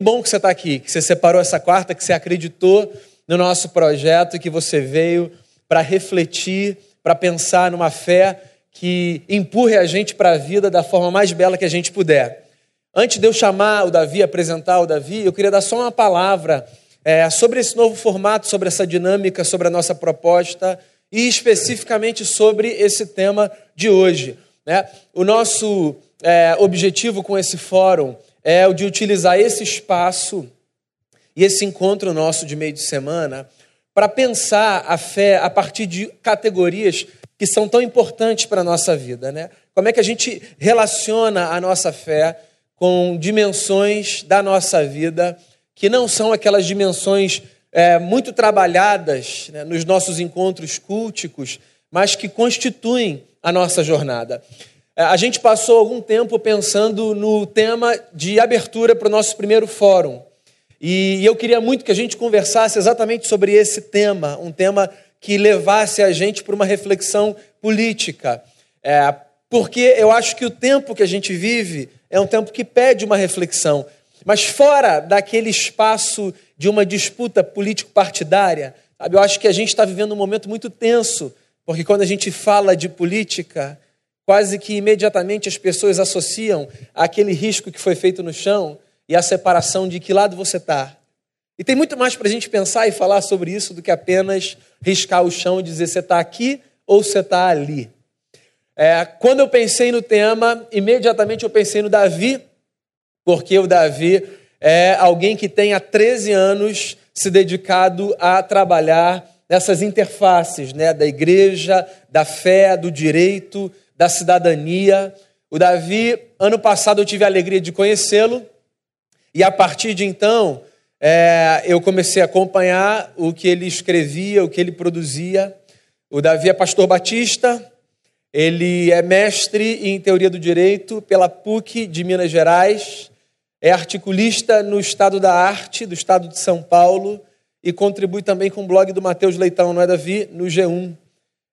bom que você está aqui, que você separou essa quarta, que você acreditou no nosso projeto, que você veio para refletir, para pensar numa fé que empurre a gente para a vida da forma mais bela que a gente puder. Antes de eu chamar o Davi, apresentar o Davi, eu queria dar só uma palavra é, sobre esse novo formato, sobre essa dinâmica, sobre a nossa proposta e especificamente sobre esse tema de hoje. Né? O nosso é, objetivo com esse fórum é o de utilizar esse espaço e esse encontro nosso de meio de semana para pensar a fé a partir de categorias que são tão importantes para a nossa vida. Né? Como é que a gente relaciona a nossa fé com dimensões da nossa vida que não são aquelas dimensões é, muito trabalhadas né, nos nossos encontros culticos, mas que constituem a nossa jornada. É, a gente passou algum tempo pensando no tema de abertura para o nosso primeiro fórum. E eu queria muito que a gente conversasse exatamente sobre esse tema, um tema que levasse a gente para uma reflexão política. É, porque eu acho que o tempo que a gente vive é um tempo que pede uma reflexão. Mas fora daquele espaço de uma disputa político-partidária, eu acho que a gente está vivendo um momento muito tenso, porque quando a gente fala de política, quase que imediatamente as pessoas associam aquele risco que foi feito no chão e a separação de que lado você está. E tem muito mais para a gente pensar e falar sobre isso do que apenas riscar o chão e dizer você está aqui ou você está ali. É, quando eu pensei no tema, imediatamente eu pensei no Davi, porque o Davi é alguém que tem há 13 anos se dedicado a trabalhar nessas interfaces né, da igreja, da fé, do direito, da cidadania. O Davi, ano passado eu tive a alegria de conhecê-lo, e a partir de então é, eu comecei a acompanhar o que ele escrevia, o que ele produzia. O Davi é pastor batista, ele é mestre em teoria do direito pela PUC de Minas Gerais, é articulista no Estado da Arte, do Estado de São Paulo, e contribui também com o blog do Matheus Leitão, não é, Davi? No G1.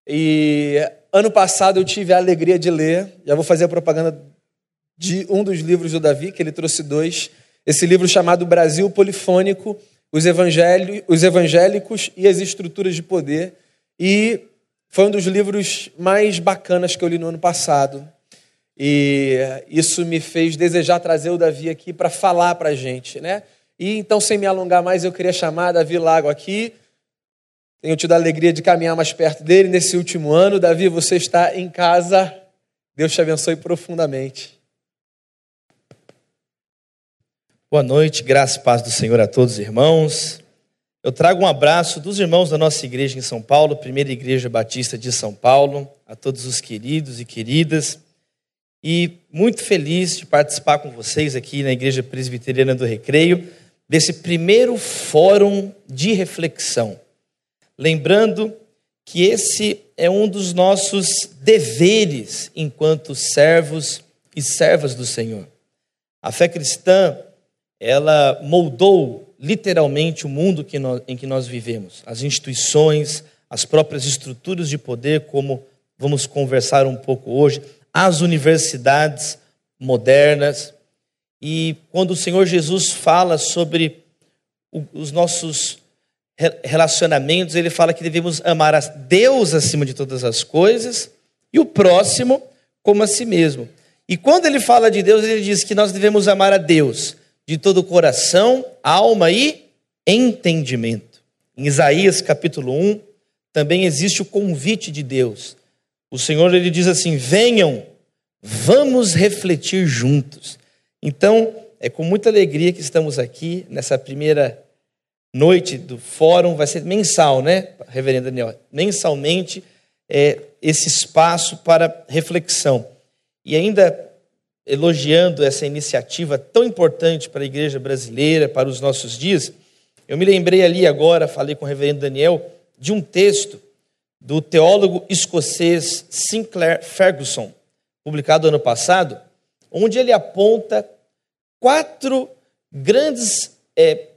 E ano passado eu tive a alegria de ler, já vou fazer a propaganda de um dos livros do Davi, que ele trouxe dois esse livro chamado Brasil Polifônico, os, os Evangélicos e as Estruturas de Poder. E foi um dos livros mais bacanas que eu li no ano passado. E isso me fez desejar trazer o Davi aqui para falar para a gente, né? E então, sem me alongar mais, eu queria chamar Davi Lago aqui. Tenho tido a alegria de caminhar mais perto dele nesse último ano. Davi, você está em casa. Deus te abençoe profundamente. Boa noite, graça e paz do Senhor a todos os irmãos. Eu trago um abraço dos irmãos da nossa igreja em São Paulo, Primeira Igreja Batista de São Paulo, a todos os queridos e queridas. E muito feliz de participar com vocês aqui na Igreja Presbiteriana do Recreio, desse primeiro fórum de reflexão. Lembrando que esse é um dos nossos deveres enquanto servos e servas do Senhor. A fé cristã ela moldou literalmente o mundo que nós, em que nós vivemos, as instituições, as próprias estruturas de poder, como vamos conversar um pouco hoje, as universidades modernas. E quando o Senhor Jesus fala sobre os nossos relacionamentos, ele fala que devemos amar a Deus acima de todas as coisas e o próximo como a si mesmo. E quando ele fala de Deus, ele diz que nós devemos amar a Deus de todo o coração, alma e entendimento. Em Isaías capítulo 1, também existe o convite de Deus. O Senhor ele diz assim: "Venham, vamos refletir juntos". Então, é com muita alegria que estamos aqui nessa primeira noite do fórum, vai ser mensal, né, Reverendo Daniel? Mensalmente é esse espaço para reflexão. E ainda elogiando essa iniciativa tão importante para a igreja brasileira, para os nossos dias, eu me lembrei ali agora, falei com o reverendo Daniel, de um texto do teólogo escocês Sinclair Ferguson, publicado ano passado, onde ele aponta quatro grandes é,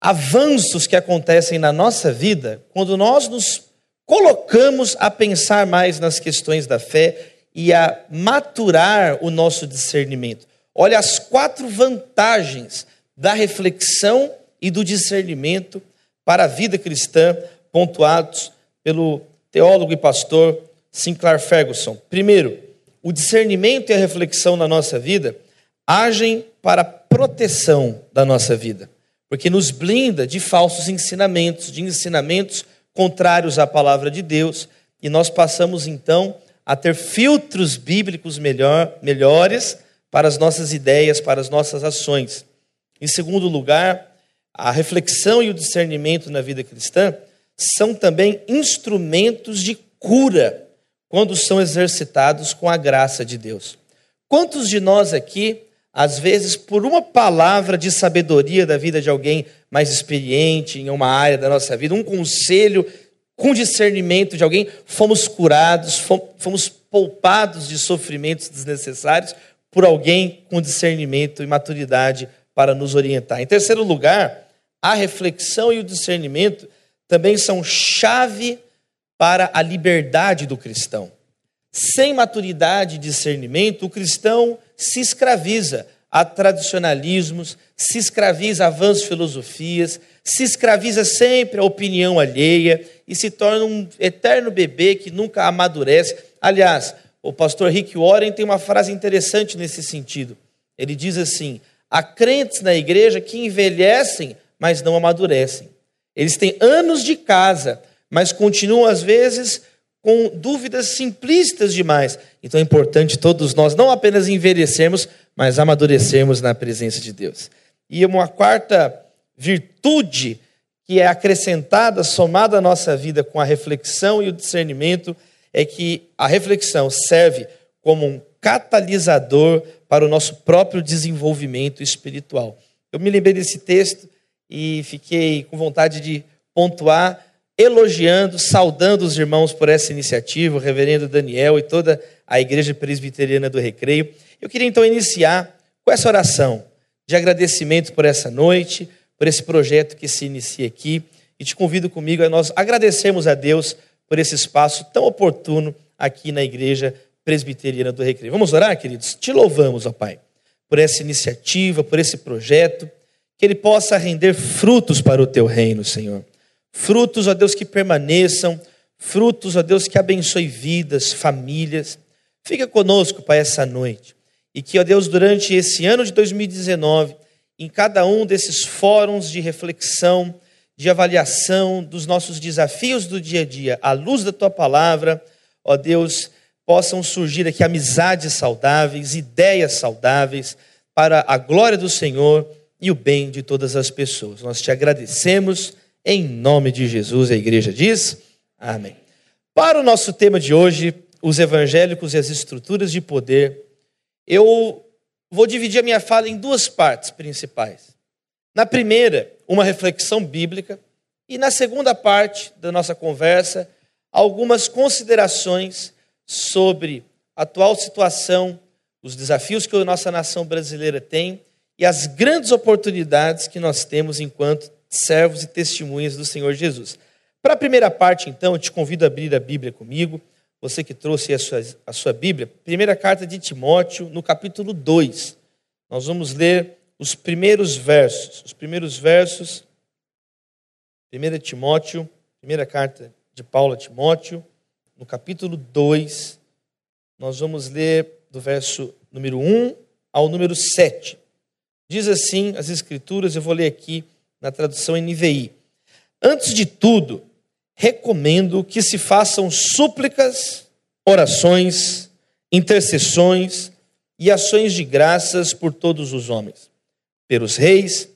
avanços que acontecem na nossa vida quando nós nos colocamos a pensar mais nas questões da fé e a maturar o nosso discernimento. Olha as quatro vantagens da reflexão e do discernimento para a vida cristã, pontuados pelo teólogo e pastor Sinclair Ferguson. Primeiro, o discernimento e a reflexão na nossa vida agem para a proteção da nossa vida, porque nos blinda de falsos ensinamentos, de ensinamentos contrários à palavra de Deus, e nós passamos então a ter filtros bíblicos melhor, melhores para as nossas ideias, para as nossas ações. Em segundo lugar, a reflexão e o discernimento na vida cristã são também instrumentos de cura quando são exercitados com a graça de Deus. Quantos de nós aqui, às vezes, por uma palavra de sabedoria da vida de alguém mais experiente em uma área da nossa vida, um conselho com discernimento de alguém, fomos curados, fomos poupados de sofrimentos desnecessários por alguém com discernimento e maturidade para nos orientar. Em terceiro lugar, a reflexão e o discernimento também são chave para a liberdade do cristão. Sem maturidade e discernimento, o cristão se escraviza a tradicionalismos, se escraviza a vãs filosofias, se escraviza sempre à opinião alheia e se torna um eterno bebê que nunca amadurece. Aliás, o pastor Rick Warren tem uma frase interessante nesse sentido. Ele diz assim: há crentes na igreja que envelhecem, mas não amadurecem. Eles têm anos de casa, mas continuam, às vezes, com dúvidas simplistas demais. Então é importante todos nós não apenas envelhecermos, mas amadurecermos na presença de Deus. E uma quarta virtude que é acrescentada, somada à nossa vida com a reflexão e o discernimento, é que a reflexão serve como um catalisador para o nosso próprio desenvolvimento espiritual. Eu me lembrei desse texto e fiquei com vontade de pontuar, elogiando, saudando os irmãos por essa iniciativa, o reverendo Daniel e toda a Igreja Presbiteriana do Recreio. Eu queria então iniciar com essa oração de agradecimento por essa noite, por esse projeto que se inicia aqui. E te convido comigo a nós agradecermos a Deus por esse espaço tão oportuno aqui na Igreja Presbiteriana do Recreio. Vamos orar, queridos? Te louvamos, ó Pai, por essa iniciativa, por esse projeto, que ele possa render frutos para o teu reino, Senhor. Frutos, ó Deus, que permaneçam, frutos, ó Deus, que abençoe vidas, famílias. Fica conosco, Pai, essa noite. E que, ó Deus, durante esse ano de 2019, em cada um desses fóruns de reflexão, de avaliação dos nossos desafios do dia a dia, à luz da tua palavra, ó Deus, possam surgir aqui amizades saudáveis, ideias saudáveis, para a glória do Senhor e o bem de todas as pessoas. Nós te agradecemos em nome de Jesus, a igreja diz: Amém. Para o nosso tema de hoje, os evangélicos e as estruturas de poder, eu vou dividir a minha fala em duas partes principais. Na primeira, uma reflexão bíblica, e na segunda parte da nossa conversa, algumas considerações sobre a atual situação, os desafios que a nossa nação brasileira tem e as grandes oportunidades que nós temos enquanto servos e testemunhas do Senhor Jesus. Para a primeira parte, então, eu te convido a abrir a Bíblia comigo você que trouxe a sua, a sua Bíblia, primeira carta de Timóteo, no capítulo 2. Nós vamos ler os primeiros versos. Os primeiros versos, 1 Timóteo, primeira carta de Paulo a Timóteo, no capítulo 2, nós vamos ler do verso número 1 ao número 7. Diz assim as Escrituras, eu vou ler aqui na tradução NVI. Antes de tudo, recomendo que se façam súplicas, orações, intercessões e ações de graças por todos os homens, pelos reis,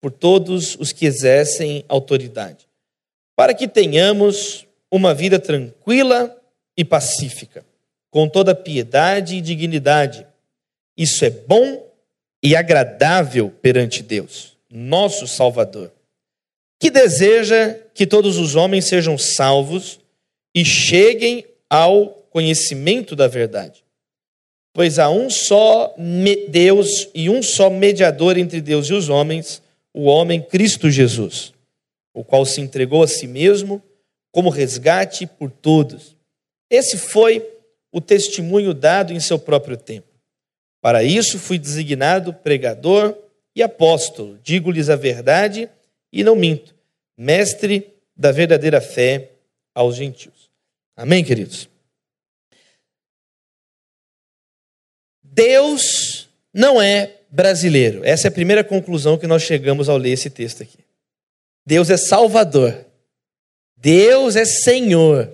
por todos os que exercem autoridade, para que tenhamos uma vida tranquila e pacífica, com toda piedade e dignidade. Isso é bom e agradável perante Deus, nosso Salvador que deseja que todos os homens sejam salvos e cheguem ao conhecimento da verdade. Pois há um só Deus e um só mediador entre Deus e os homens, o homem Cristo Jesus, o qual se entregou a si mesmo como resgate por todos. Esse foi o testemunho dado em seu próprio tempo. Para isso fui designado pregador e apóstolo. Digo-lhes a verdade e não minto. Mestre da verdadeira fé aos gentios. Amém, queridos? Deus não é brasileiro. Essa é a primeira conclusão que nós chegamos ao ler esse texto aqui. Deus é Salvador. Deus é Senhor.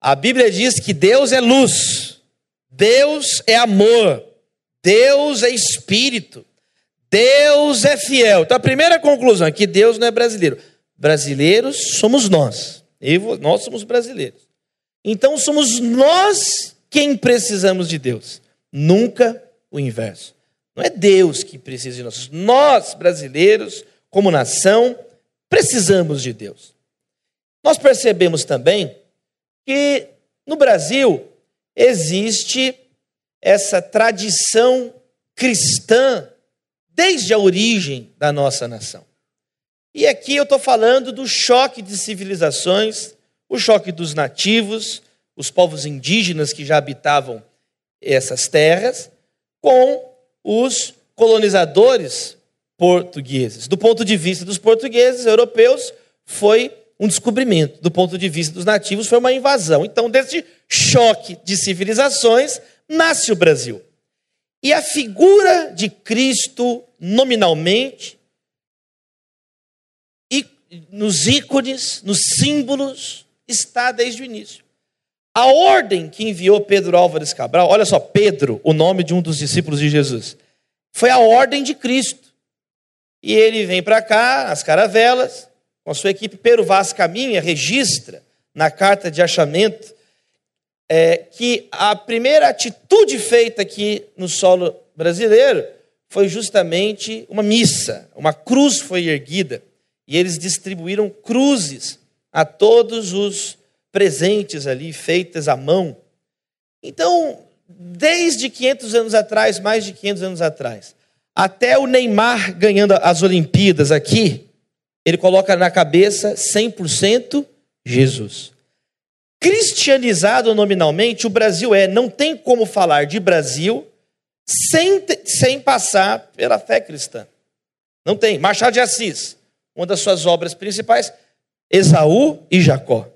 A Bíblia diz que Deus é luz. Deus é amor. Deus é espírito. Deus é fiel. Então a primeira conclusão é que Deus não é brasileiro. Brasileiros somos nós. Eu, nós somos brasileiros. Então somos nós quem precisamos de Deus, nunca o inverso. Não é Deus que precisa de nós. Nós, brasileiros, como nação, precisamos de Deus. Nós percebemos também que no Brasil existe essa tradição cristã desde a origem da nossa nação. E aqui eu estou falando do choque de civilizações, o choque dos nativos, os povos indígenas que já habitavam essas terras, com os colonizadores portugueses. Do ponto de vista dos portugueses, europeus, foi um descobrimento. Do ponto de vista dos nativos, foi uma invasão. Então, desse choque de civilizações, nasce o Brasil. E a figura de Cristo, nominalmente, e nos ícones, nos símbolos, está desde o início. A ordem que enviou Pedro Álvares Cabral, olha só, Pedro, o nome de um dos discípulos de Jesus, foi a ordem de Cristo. E ele vem para cá, as caravelas, com a sua equipe, Pero Vaz caminha, registra na carta de achamento é, que a primeira atitude feita aqui no solo brasileiro foi justamente uma missa, uma cruz foi erguida e eles distribuíram cruzes a todos os presentes ali, feitas à mão. Então, desde 500 anos atrás, mais de 500 anos atrás, até o Neymar ganhando as Olimpíadas aqui, ele coloca na cabeça 100% Jesus. Cristianizado nominalmente, o Brasil é, não tem como falar de Brasil sem, sem passar pela fé cristã. Não tem. Machado de Assis, uma das suas obras principais, Esaú e Jacó.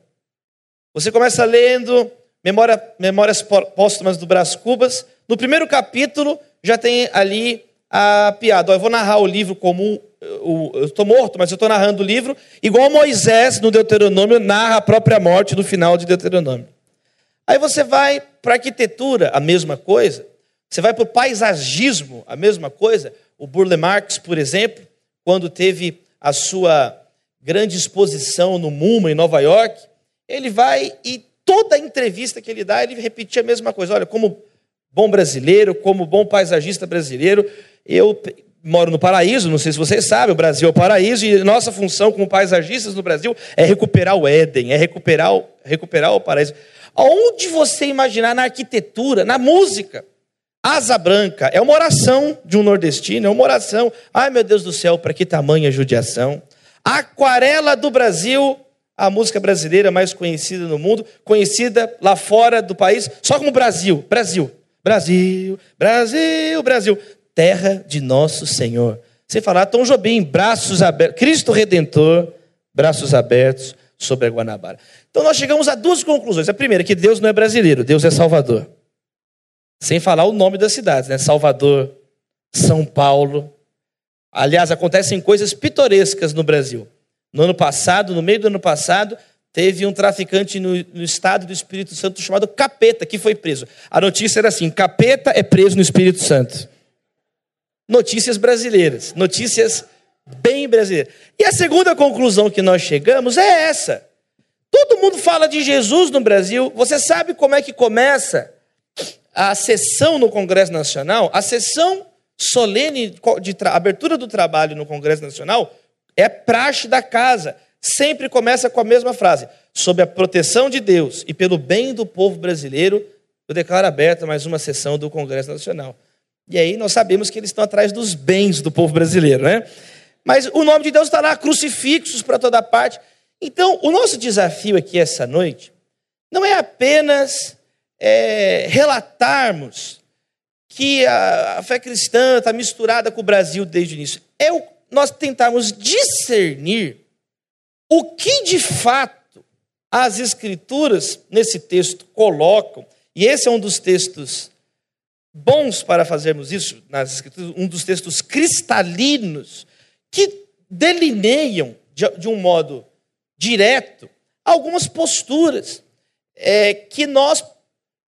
Você começa lendo Memória, Memórias Póstumas do Brás Cubas. No primeiro capítulo já tem ali a piada. eu vou narrar o livro como eu estou morto, mas eu estou narrando o livro, igual Moisés no Deuteronômio narra a própria morte no final de Deuteronômio. Aí você vai para arquitetura, a mesma coisa. Você vai para o paisagismo, a mesma coisa. O Burle Marx, por exemplo, quando teve a sua grande exposição no MoMA, em Nova York, ele vai e toda entrevista que ele dá, ele repetia a mesma coisa. Olha, como bom brasileiro, como bom paisagista brasileiro, eu moro no paraíso, não sei se vocês sabem, o Brasil é o paraíso, e nossa função como paisagistas no Brasil é recuperar o Éden, é recuperar o, recuperar o paraíso. Aonde você imaginar na arquitetura, na música, asa branca é uma oração de um nordestino, é uma oração. Ai meu Deus do céu, para que tamanha judiação? Aquarela do Brasil, a música brasileira mais conhecida no mundo, conhecida lá fora do país, só como Brasil, Brasil. Brasil, Brasil, Brasil terra de nosso Senhor. Sem falar Tom Jobim, braços abertos, Cristo Redentor, braços abertos sobre a Guanabara. Então nós chegamos a duas conclusões. A primeira, que Deus não é brasileiro, Deus é Salvador. Sem falar o nome das cidades, né? Salvador, São Paulo. Aliás, acontecem coisas pitorescas no Brasil. No ano passado, no meio do ano passado, teve um traficante no, no, estado do Espírito Santo chamado Capeta, que foi preso. A notícia era assim: Capeta é preso no Espírito Santo notícias brasileiras, notícias bem brasileiras. E a segunda conclusão que nós chegamos é essa. Todo mundo fala de Jesus no Brasil. Você sabe como é que começa a sessão no Congresso Nacional? A sessão solene de abertura do trabalho no Congresso Nacional é praxe da casa. Sempre começa com a mesma frase: sob a proteção de Deus e pelo bem do povo brasileiro, eu declaro aberta mais uma sessão do Congresso Nacional. E aí nós sabemos que eles estão atrás dos bens do povo brasileiro, né? Mas o nome de Deus está lá, crucifixos para toda parte. Então, o nosso desafio aqui essa noite não é apenas é, relatarmos que a, a fé cristã está misturada com o Brasil desde o início. É o, nós tentarmos discernir o que de fato as Escrituras, nesse texto, colocam, e esse é um dos textos bons para fazermos isso nas Escrituras, um dos textos cristalinos que delineiam de, um modo direto algumas posturas é, que nós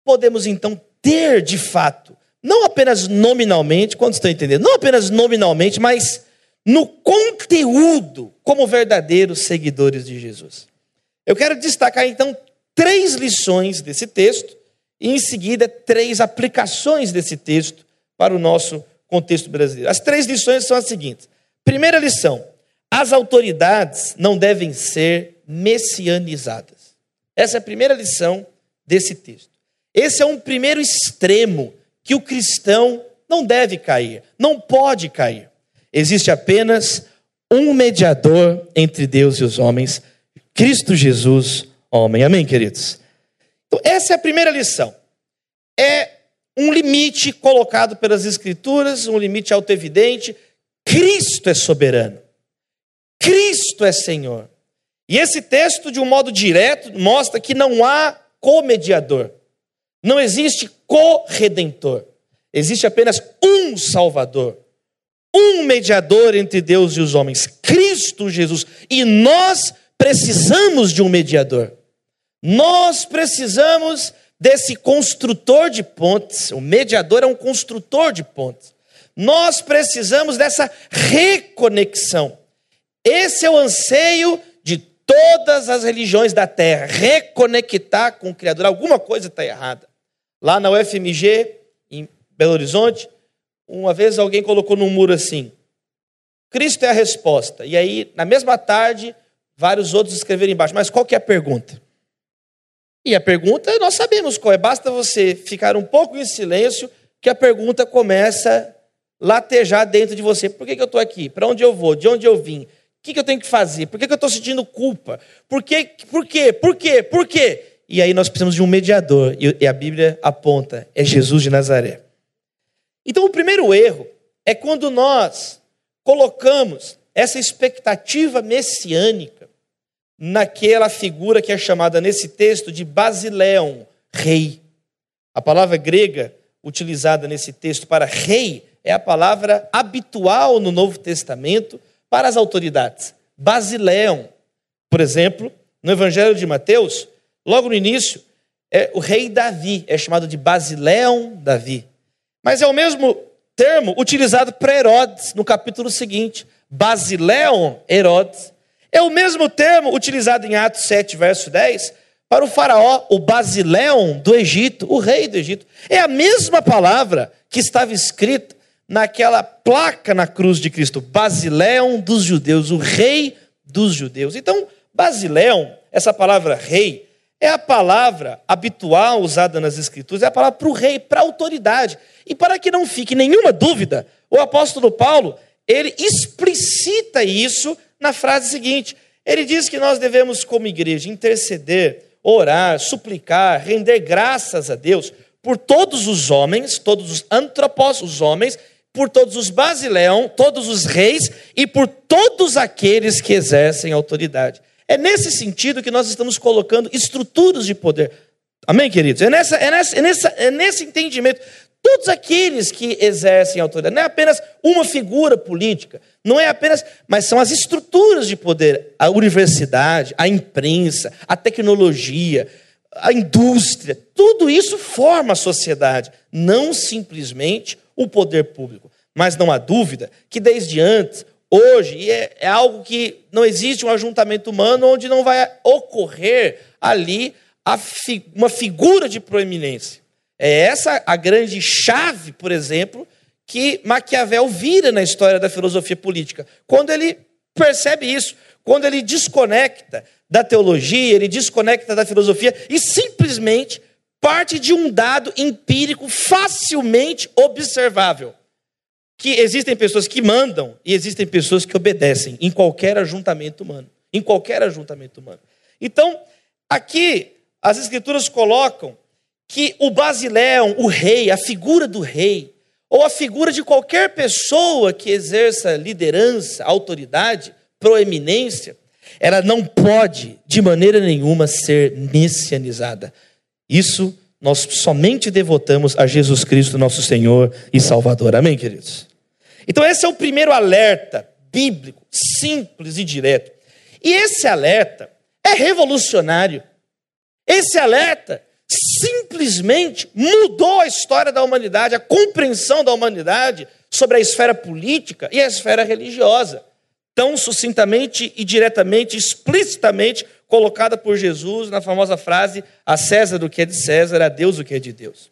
podemos então ter de fato, não apenas nominalmente, quando estão entendendo, não apenas nominalmente, mas no conteúdo, como verdadeiros seguidores de Jesus. Eu quero destacar então três lições desse texto e em seguida três aplicações desse texto para o nosso contexto brasileiro. As três lições são as seguintes. Primeira lição: as autoridades não devem ser messianizadas. Essa é a primeira lição desse texto. Esse é um primeiro extremo que o cristão não deve cair, não pode cair. Existe apenas um mediador entre Deus e os homens, Cristo Jesus, homem. Amém, queridos? Então, essa é a primeira lição. É um limite colocado pelas Escrituras, um limite autoevidente. Cristo é soberano. Cristo é Senhor. E esse texto, de um modo direto, mostra que não há comediador. Não existe corredentor. Existe apenas um Salvador. Um mediador entre Deus e os homens, Cristo Jesus. E nós precisamos de um mediador. Nós precisamos desse construtor de pontes. O mediador é um construtor de pontes. Nós precisamos dessa reconexão. Esse é o anseio de todas as religiões da terra, reconectar com o Criador. Alguma coisa está errada. Lá na UFMG, em Belo Horizonte, uma vez alguém colocou num muro assim: Cristo é a resposta. E aí, na mesma tarde, vários outros escreveram embaixo: Mas qual que é a pergunta? E a pergunta nós sabemos qual é. Basta você ficar um pouco em silêncio que a pergunta começa a latejar dentro de você. Por que, que eu estou aqui? Para onde eu vou? De onde eu vim? que, que eu tenho que fazer? Por que, que eu estou sentindo culpa? Por, que, por quê? Por quê? Por quê? E aí nós precisamos de um mediador. E a Bíblia aponta: é Jesus de Nazaré. Então, o primeiro erro é quando nós colocamos essa expectativa messiânica naquela figura que é chamada nesse texto de Basileão, rei. A palavra grega utilizada nesse texto para rei é a palavra habitual no Novo Testamento para as autoridades. Basileão, por exemplo, no Evangelho de Mateus, logo no início, é o rei Davi, é chamado de Basileão Davi. Mas é o mesmo termo utilizado para Herodes no capítulo seguinte, Basileão Herodes. É o mesmo termo utilizado em Atos 7, verso 10, para o faraó, o Basileão do Egito, o rei do Egito. É a mesma palavra que estava escrita naquela placa na cruz de Cristo, Basileão dos judeus, o rei dos judeus. Então, Basileão, essa palavra rei, é a palavra habitual usada nas Escrituras, é a palavra para o rei, para a autoridade. E para que não fique nenhuma dúvida, o apóstolo Paulo, ele explicita isso na frase seguinte. Ele diz que nós devemos, como igreja, interceder, orar, suplicar, render graças a Deus por todos os homens, todos os antropós, os homens, por todos os basileão, todos os reis e por todos aqueles que exercem autoridade. É nesse sentido que nós estamos colocando estruturas de poder. Amém, queridos? É, nessa, é, nessa, é, nessa, é nesse entendimento. Todos aqueles que exercem autoridade, não é apenas uma figura política, não é apenas, mas são as estruturas de poder, a universidade, a imprensa, a tecnologia, a indústria, tudo isso forma a sociedade, não simplesmente o poder público. Mas não há dúvida que desde antes, hoje, é, é algo que não existe um ajuntamento humano onde não vai ocorrer ali fi, uma figura de proeminência. É essa a grande chave, por exemplo, que Maquiavel vira na história da filosofia política. Quando ele percebe isso, quando ele desconecta da teologia, ele desconecta da filosofia e simplesmente parte de um dado empírico facilmente observável. Que existem pessoas que mandam e existem pessoas que obedecem em qualquer ajuntamento humano. Em qualquer ajuntamento humano. Então, aqui, as escrituras colocam que o basileão, o rei, a figura do rei, ou a figura de qualquer pessoa que exerça liderança, autoridade, proeminência, ela não pode, de maneira nenhuma, ser messianizada. Isso nós somente devotamos a Jesus Cristo, nosso Senhor e Salvador. Amém, queridos? Então, esse é o primeiro alerta bíblico, simples e direto. E esse alerta é revolucionário. Esse alerta simplesmente mudou a história da humanidade, a compreensão da humanidade sobre a esfera política e a esfera religiosa. Tão sucintamente e diretamente, explicitamente colocada por Jesus na famosa frase: a César o que é de César, a Deus o que é de Deus.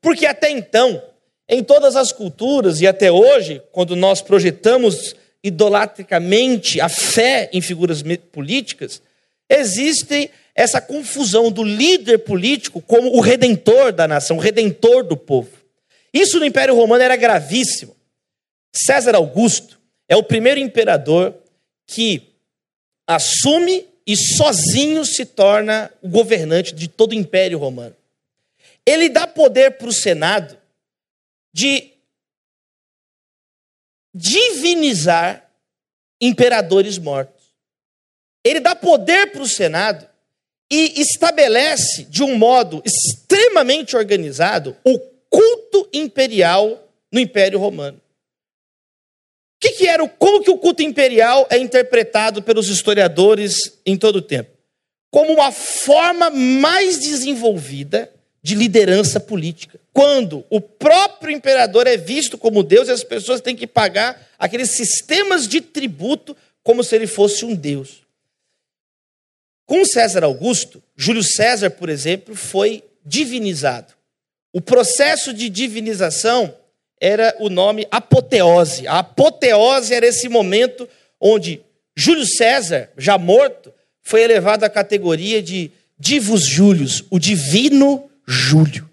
Porque até então, em todas as culturas e até hoje, quando nós projetamos idolatricamente a fé em figuras políticas, existe essa confusão do líder político como o redentor da nação, o redentor do povo. Isso no Império Romano era gravíssimo. César Augusto é o primeiro imperador que assume e sozinho se torna o governante de todo o Império Romano. Ele dá poder para o Senado de divinizar imperadores mortos. Ele dá poder para o Senado e estabelece de um modo extremamente organizado o culto imperial no Império Romano. Que, que, era o, como que o culto imperial é interpretado pelos historiadores em todo o tempo? Como uma forma mais desenvolvida de liderança política. Quando o próprio imperador é visto como Deus e as pessoas têm que pagar aqueles sistemas de tributo como se ele fosse um Deus. Com César Augusto, Júlio César, por exemplo, foi divinizado. O processo de divinização era o nome apoteose. A apoteose era esse momento onde Júlio César, já morto, foi elevado à categoria de divus Július, o divino Júlio.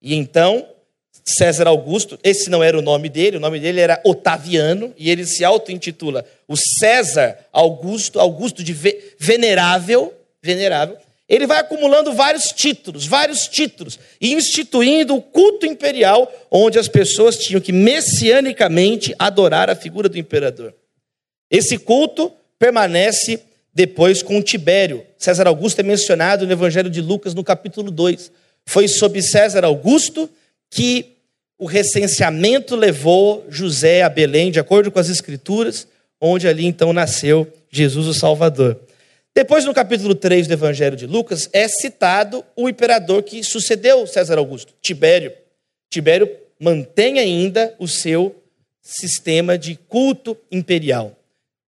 E então, César Augusto, esse não era o nome dele, o nome dele era Otaviano, e ele se auto-intitula o César Augusto, Augusto de venerável, venerável. Ele vai acumulando vários títulos, vários títulos, e instituindo o culto imperial, onde as pessoas tinham que messianicamente adorar a figura do imperador. Esse culto permanece depois com Tibério. César Augusto é mencionado no Evangelho de Lucas, no capítulo 2. Foi sob César Augusto que o recenseamento levou José a Belém, de acordo com as Escrituras, onde ali então nasceu Jesus o Salvador. Depois, no capítulo 3 do Evangelho de Lucas, é citado o imperador que sucedeu César Augusto, Tibério. Tibério mantém ainda o seu sistema de culto imperial.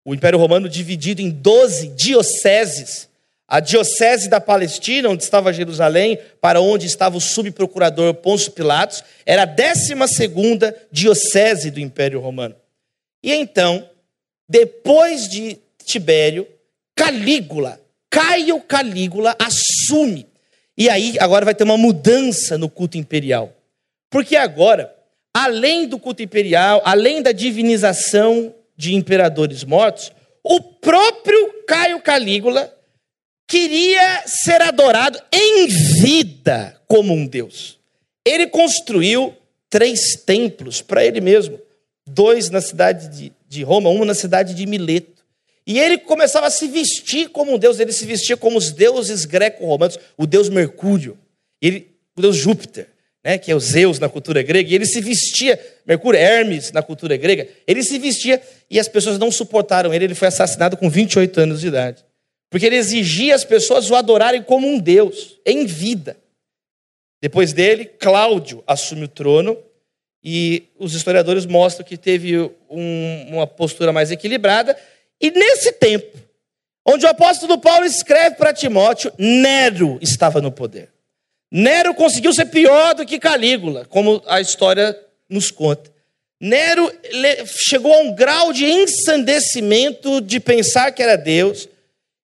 O Império Romano dividido em 12 dioceses, a diocese da Palestina, onde estava Jerusalém, para onde estava o subprocurador Pôncio Pilatos, era a 12 diocese do Império Romano. E então, depois de Tibério, Calígula, Caio Calígula assume. E aí agora vai ter uma mudança no culto imperial. Porque agora, além do culto imperial, além da divinização de imperadores mortos, o próprio Caio Calígula queria ser adorado em vida como um Deus. Ele construiu três templos para ele mesmo: dois na cidade de, de Roma, um na cidade de Mileto. E ele começava a se vestir como um deus, ele se vestia como os deuses greco-romanos, o deus Mercúrio, ele, o deus Júpiter, né, que é o Zeus na cultura grega, e ele se vestia, Mercúrio, Hermes na cultura grega, ele se vestia e as pessoas não suportaram ele, ele foi assassinado com 28 anos de idade. Porque ele exigia as pessoas o adorarem como um Deus, em vida. Depois dele, Cláudio assume o trono e os historiadores mostram que teve um, uma postura mais equilibrada. E nesse tempo, onde o apóstolo Paulo escreve para Timóteo, Nero estava no poder. Nero conseguiu ser pior do que Calígula, como a história nos conta. Nero chegou a um grau de ensandecimento de pensar que era Deus,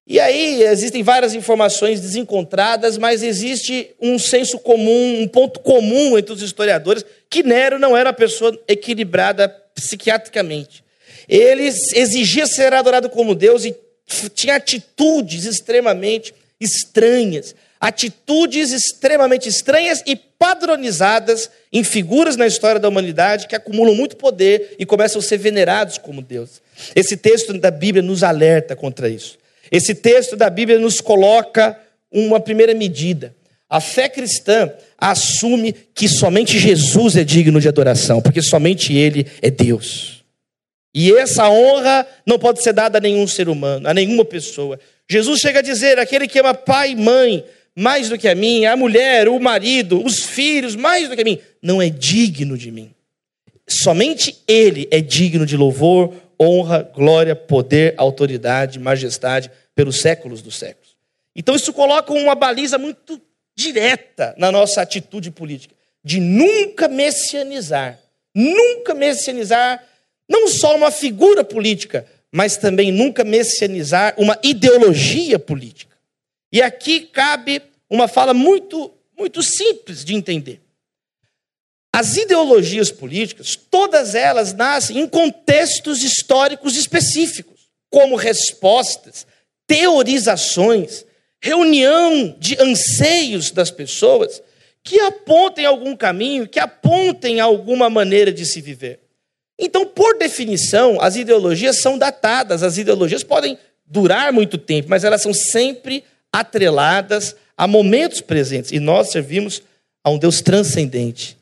e aí existem várias informações desencontradas, mas existe um senso comum, um ponto comum entre os historiadores, que Nero não era uma pessoa equilibrada psiquiatricamente. Ele exigia ser adorado como Deus e tinha atitudes extremamente estranhas. atitudes extremamente estranhas e padronizadas em figuras na história da humanidade que acumulam muito poder e começam a ser venerados como Deus. Esse texto da Bíblia nos alerta contra isso. Esse texto da Bíblia nos coloca uma primeira medida. A fé cristã assume que somente Jesus é digno de adoração, porque somente Ele é Deus. E essa honra não pode ser dada a nenhum ser humano, a nenhuma pessoa. Jesus chega a dizer: aquele que ama pai e mãe mais do que a mim, a mulher, o marido, os filhos mais do que a mim, não é digno de mim. Somente Ele é digno de louvor, honra, glória, poder, autoridade, majestade pelos séculos dos séculos. Então isso coloca uma baliza muito direta na nossa atitude política, de nunca messianizar, nunca messianizar não só uma figura política, mas também nunca messianizar uma ideologia política. E aqui cabe uma fala muito muito simples de entender. As ideologias políticas, todas elas nascem em contextos históricos específicos, como respostas, teorizações reunião de anseios das pessoas que apontem algum caminho, que apontem alguma maneira de se viver. Então, por definição, as ideologias são datadas, as ideologias podem durar muito tempo, mas elas são sempre atreladas a momentos presentes. E nós servimos a um Deus transcendente,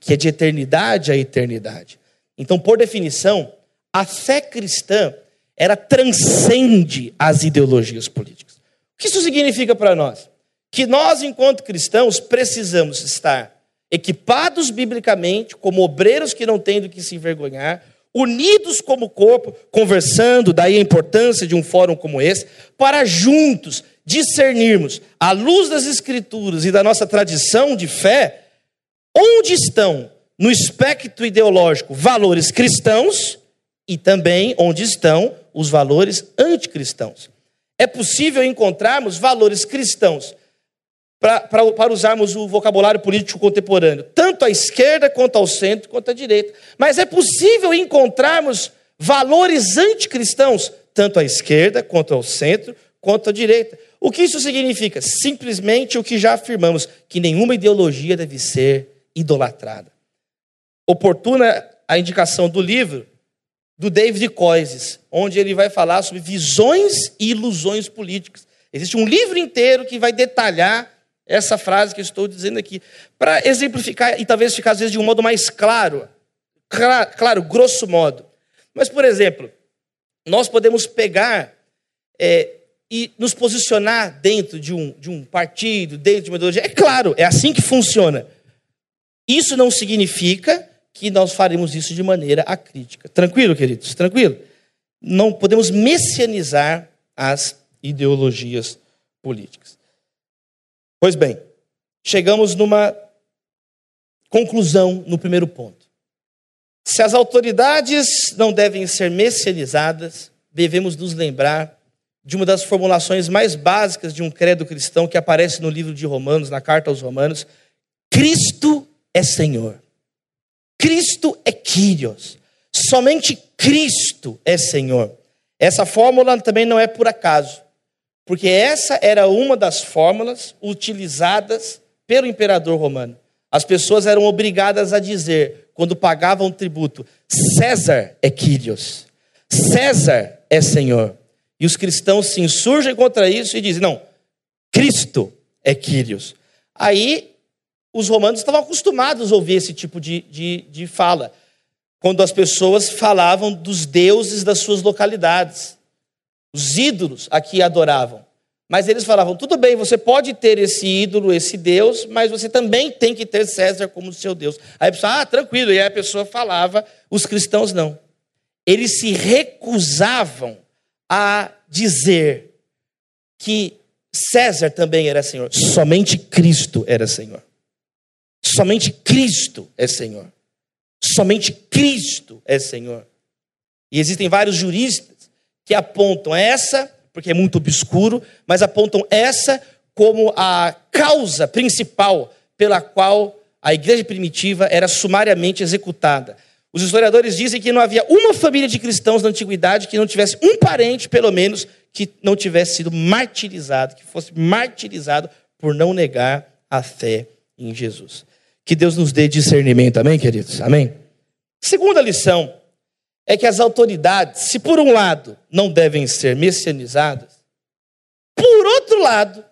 que é de eternidade a eternidade. Então, por definição, a fé cristã, ela transcende as ideologias políticas que isso significa para nós? Que nós, enquanto cristãos, precisamos estar equipados biblicamente, como obreiros que não têm do que se envergonhar, unidos como corpo, conversando, daí a importância de um fórum como esse, para juntos discernirmos, à luz das Escrituras e da nossa tradição de fé, onde estão no espectro ideológico valores cristãos e também onde estão os valores anticristãos. É possível encontrarmos valores cristãos, pra, pra, para usarmos o vocabulário político contemporâneo, tanto à esquerda, quanto ao centro, quanto à direita. Mas é possível encontrarmos valores anticristãos, tanto à esquerda, quanto ao centro, quanto à direita. O que isso significa? Simplesmente o que já afirmamos, que nenhuma ideologia deve ser idolatrada. Oportuna a indicação do livro do David Coises, onde ele vai falar sobre visões e ilusões políticas. Existe um livro inteiro que vai detalhar essa frase que eu estou dizendo aqui, para exemplificar e talvez ficar às vezes de um modo mais claro, claro, claro grosso modo. Mas, por exemplo, nós podemos pegar é, e nos posicionar dentro de um, de um partido, dentro de uma ideologia. É claro, é assim que funciona. Isso não significa que nós faremos isso de maneira acrítica. Tranquilo, queridos? Tranquilo? Não podemos messianizar as ideologias políticas. Pois bem, chegamos numa conclusão no primeiro ponto. Se as autoridades não devem ser messianizadas, devemos nos lembrar de uma das formulações mais básicas de um credo cristão que aparece no livro de Romanos, na carta aos Romanos: Cristo é Senhor. Cristo é Kyrios. Somente Cristo é Senhor. Essa fórmula também não é por acaso, porque essa era uma das fórmulas utilizadas pelo imperador romano. As pessoas eram obrigadas a dizer, quando pagavam tributo, César é Kyrios. César é Senhor. E os cristãos se insurgem contra isso e dizem: não, Cristo é Kyrios. Aí os romanos estavam acostumados a ouvir esse tipo de, de, de fala, quando as pessoas falavam dos deuses das suas localidades, os ídolos a que adoravam. Mas eles falavam: tudo bem, você pode ter esse ídolo, esse Deus, mas você também tem que ter César como seu Deus. Aí a pessoa, ah, tranquilo. E aí a pessoa falava, os cristãos não. Eles se recusavam a dizer que César também era Senhor, somente Cristo era Senhor. Somente Cristo é Senhor. Somente Cristo é Senhor. E existem vários juristas que apontam essa, porque é muito obscuro, mas apontam essa como a causa principal pela qual a igreja primitiva era sumariamente executada. Os historiadores dizem que não havia uma família de cristãos na antiguidade que não tivesse um parente, pelo menos, que não tivesse sido martirizado, que fosse martirizado por não negar a fé em Jesus. Que Deus nos dê discernimento, amém, queridos? Amém? Segunda lição é que as autoridades, se por um lado não devem ser messianizadas, por outro lado,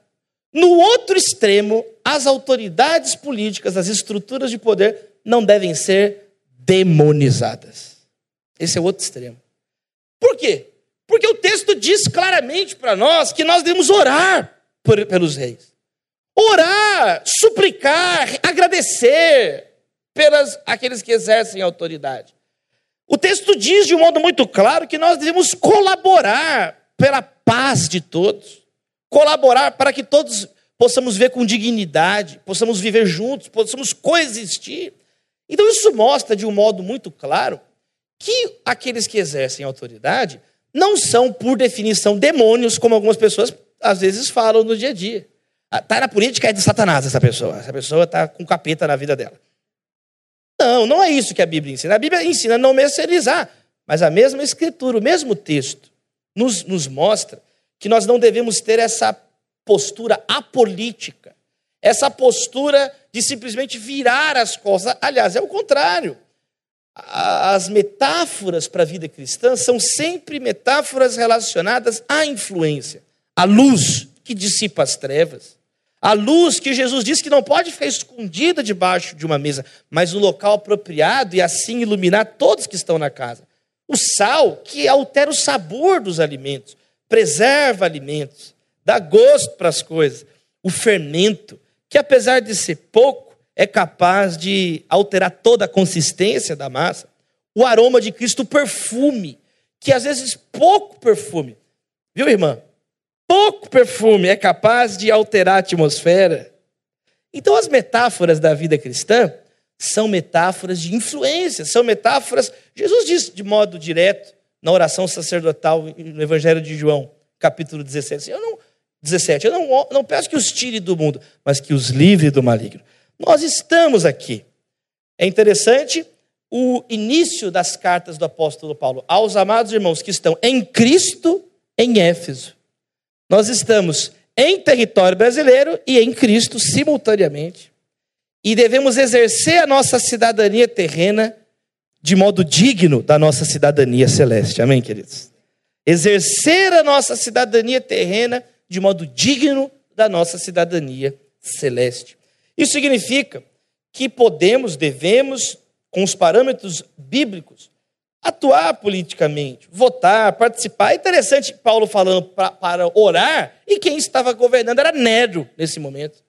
no outro extremo, as autoridades políticas, as estruturas de poder não devem ser demonizadas. Esse é o outro extremo. Por quê? Porque o texto diz claramente para nós que nós devemos orar por, pelos reis. Orar, suplicar, agradecer pelas aqueles que exercem autoridade. O texto diz de um modo muito claro que nós devemos colaborar pela paz de todos, colaborar para que todos possamos ver com dignidade, possamos viver juntos, possamos coexistir. Então, isso mostra de um modo muito claro que aqueles que exercem autoridade não são, por definição, demônios, como algumas pessoas às vezes falam no dia a dia. Está ah, na política, é de Satanás essa pessoa. Essa pessoa está com capeta na vida dela. Não, não é isso que a Bíblia ensina. A Bíblia ensina a não mercerizar. Mas a mesma escritura, o mesmo texto, nos, nos mostra que nós não devemos ter essa postura apolítica, essa postura de simplesmente virar as costas. Aliás, é o contrário. As metáforas para a vida cristã são sempre metáforas relacionadas à influência, à luz que dissipa as trevas, a luz que Jesus disse que não pode ficar escondida debaixo de uma mesa, mas no local apropriado e assim iluminar todos que estão na casa. O sal que altera o sabor dos alimentos, preserva alimentos, dá gosto para as coisas. O fermento, que apesar de ser pouco, é capaz de alterar toda a consistência da massa. O aroma de Cristo, o perfume, que às vezes pouco perfume. Viu, irmã? Pouco perfume é capaz de alterar a atmosfera. Então, as metáforas da vida cristã são metáforas de influência, são metáforas. Jesus diz de modo direto na oração sacerdotal no Evangelho de João, capítulo 17. Eu não, 17, eu não, não peço que os tire do mundo, mas que os livre do maligno. Nós estamos aqui. É interessante o início das cartas do apóstolo Paulo aos amados irmãos que estão em Cristo em Éfeso. Nós estamos em território brasileiro e em Cristo simultaneamente. E devemos exercer a nossa cidadania terrena de modo digno da nossa cidadania celeste. Amém, queridos? Exercer a nossa cidadania terrena de modo digno da nossa cidadania celeste. Isso significa que podemos, devemos, com os parâmetros bíblicos, atuar politicamente, votar, participar. É interessante Paulo falando pra, para orar, e quem estava governando era Nero nesse momento,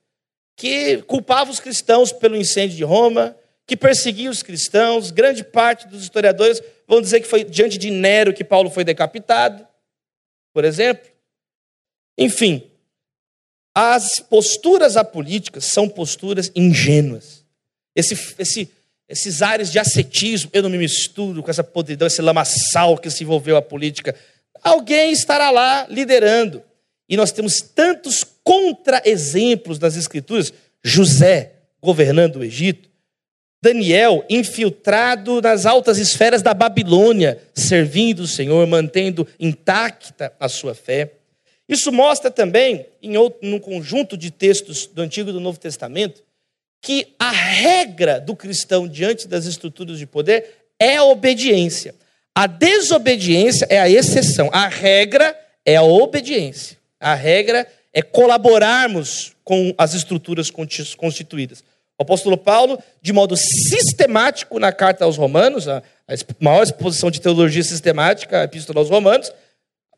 que culpava os cristãos pelo incêndio de Roma, que perseguia os cristãos. Grande parte dos historiadores vão dizer que foi diante de Nero que Paulo foi decapitado, por exemplo. Enfim, as posturas apolíticas são posturas ingênuas. Esse, esse esses ares de ascetismo, eu não me misturo com essa podridão, esse lamaçal que se envolveu a política. Alguém estará lá liderando. E nós temos tantos contra-exemplos nas Escrituras. José governando o Egito, Daniel infiltrado nas altas esferas da Babilônia, servindo o Senhor, mantendo intacta a sua fé. Isso mostra também, em outro, num conjunto de textos do Antigo e do Novo Testamento, que a regra do cristão diante das estruturas de poder é a obediência. A desobediência é a exceção. A regra é a obediência. A regra é colaborarmos com as estruturas constituídas. O apóstolo Paulo, de modo sistemático na carta aos Romanos, a maior exposição de teologia sistemática, a epístola aos Romanos,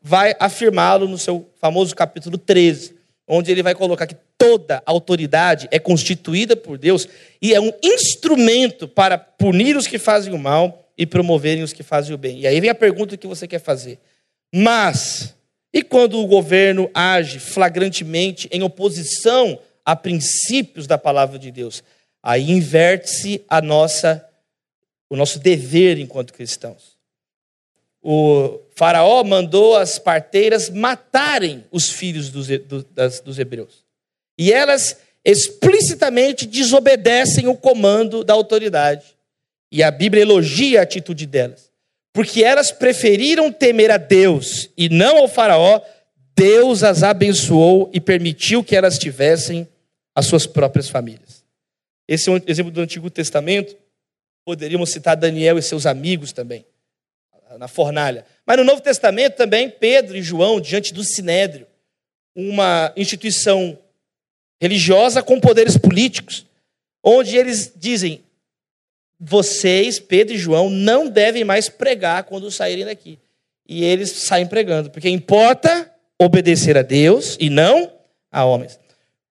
vai afirmá-lo no seu famoso capítulo 13 onde ele vai colocar que toda autoridade é constituída por Deus e é um instrumento para punir os que fazem o mal e promoverem os que fazem o bem. E aí vem a pergunta que você quer fazer. Mas, e quando o governo age flagrantemente em oposição a princípios da palavra de Deus? Aí inverte-se a nossa o nosso dever enquanto cristãos. O Faraó mandou as parteiras matarem os filhos dos, das, dos hebreus. E elas explicitamente desobedecem o comando da autoridade. E a Bíblia elogia a atitude delas. Porque elas preferiram temer a Deus e não ao Faraó, Deus as abençoou e permitiu que elas tivessem as suas próprias famílias. Esse é um exemplo do Antigo Testamento. Poderíamos citar Daniel e seus amigos também, na fornalha. Mas no Novo Testamento também, Pedro e João, diante do Sinédrio, uma instituição religiosa com poderes políticos, onde eles dizem: vocês, Pedro e João, não devem mais pregar quando saírem daqui. E eles saem pregando, porque importa obedecer a Deus e não a homens.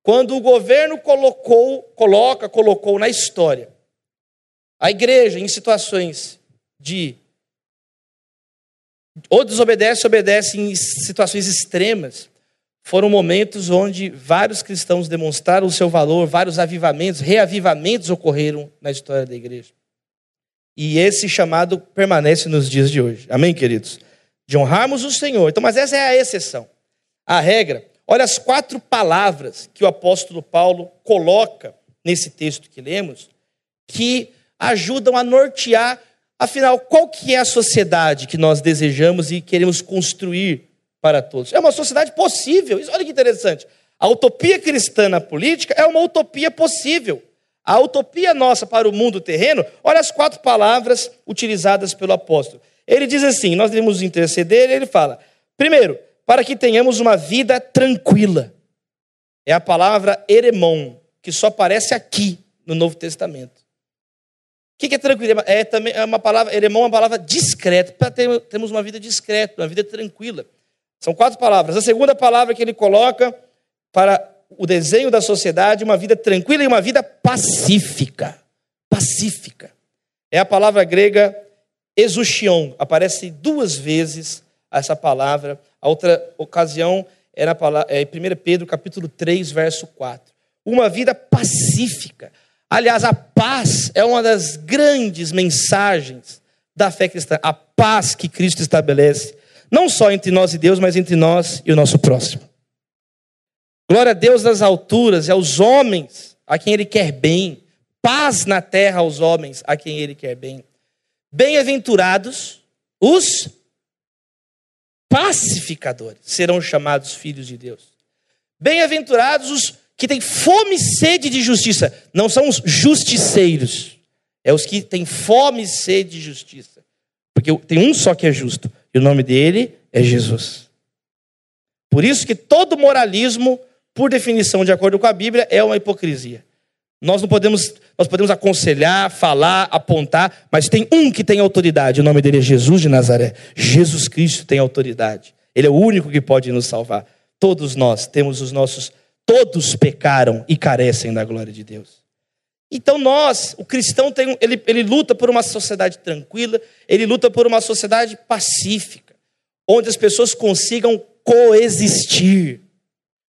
Quando o governo colocou, coloca, colocou na história a igreja em situações de ou desobedece, obedece em situações extremas, foram momentos onde vários cristãos demonstraram o seu valor, vários avivamentos, reavivamentos ocorreram na história da igreja. E esse chamado permanece nos dias de hoje. Amém, queridos? De honrarmos o Senhor. Então, mas essa é a exceção. A regra, olha as quatro palavras que o apóstolo Paulo coloca nesse texto que lemos, que ajudam a nortear, afinal, qual que é a sociedade que nós desejamos e queremos construir para todos. É uma sociedade possível. Olha que interessante. A utopia cristã na política é uma utopia possível. A utopia nossa para o mundo terreno, olha as quatro palavras utilizadas pelo apóstolo. Ele diz assim: nós devemos interceder, ele fala, primeiro, para que tenhamos uma vida tranquila. É a palavra eremon, que só aparece aqui no Novo Testamento. O que é tranquilo? É também é uma palavra, eremon é uma palavra discreta, para ter, termos uma vida discreta, uma vida tranquila. São quatro palavras. A segunda palavra que ele coloca para o desenho da sociedade, uma vida tranquila e uma vida pacífica. Pacífica. É a palavra grega exuchion. Aparece duas vezes essa palavra. A outra ocasião é, palavra, é em 1 Pedro capítulo 3, verso 4. Uma vida pacífica. Aliás, a paz é uma das grandes mensagens da fé cristã. A paz que Cristo estabelece não só entre nós e Deus, mas entre nós e o nosso próximo. Glória a Deus nas alturas e aos homens a quem Ele quer bem. Paz na terra aos homens a quem Ele quer bem. Bem-aventurados os pacificadores serão chamados filhos de Deus. Bem-aventurados os que têm fome e sede de justiça. Não são os justiceiros, é os que têm fome e sede de justiça. Porque tem um só que é justo, e o nome dele é Jesus. Por isso que todo moralismo, por definição, de acordo com a Bíblia, é uma hipocrisia. Nós não podemos, nós podemos aconselhar, falar, apontar, mas tem um que tem autoridade, o nome dele é Jesus de Nazaré. Jesus Cristo tem autoridade. Ele é o único que pode nos salvar. Todos nós temos os nossos, todos pecaram e carecem da glória de Deus. Então nós, o cristão tem, ele, ele luta por uma sociedade tranquila, ele luta por uma sociedade pacífica, onde as pessoas consigam coexistir,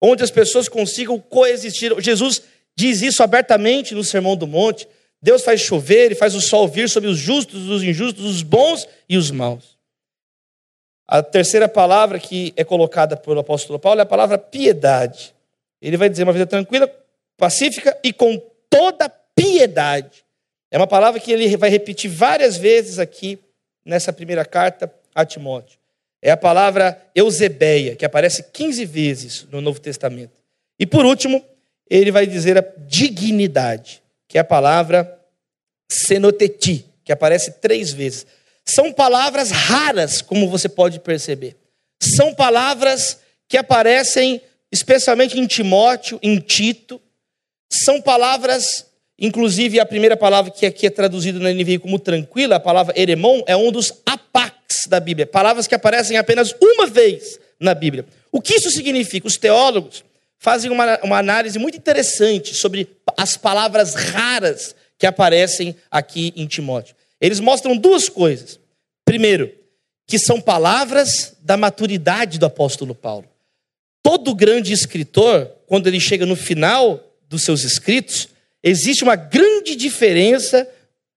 onde as pessoas consigam coexistir. Jesus diz isso abertamente no Sermão do Monte. Deus faz chover e faz o sol vir sobre os justos, os injustos, os bons e os maus. A terceira palavra que é colocada pelo apóstolo Paulo é a palavra piedade. Ele vai dizer uma vida tranquila, pacífica e com toda piedade. É uma palavra que ele vai repetir várias vezes aqui nessa primeira carta a Timóteo. É a palavra eusebeia, que aparece 15 vezes no Novo Testamento. E por último, ele vai dizer a dignidade, que é a palavra senoteti, que aparece três vezes. São palavras raras, como você pode perceber. São palavras que aparecem especialmente em Timóteo, em Tito. São palavras Inclusive, a primeira palavra que aqui é traduzida na NVI como tranquila, a palavra eremon, é um dos apax da Bíblia. Palavras que aparecem apenas uma vez na Bíblia. O que isso significa? Os teólogos fazem uma, uma análise muito interessante sobre as palavras raras que aparecem aqui em Timóteo. Eles mostram duas coisas. Primeiro, que são palavras da maturidade do apóstolo Paulo. Todo grande escritor, quando ele chega no final dos seus escritos, Existe uma grande diferença,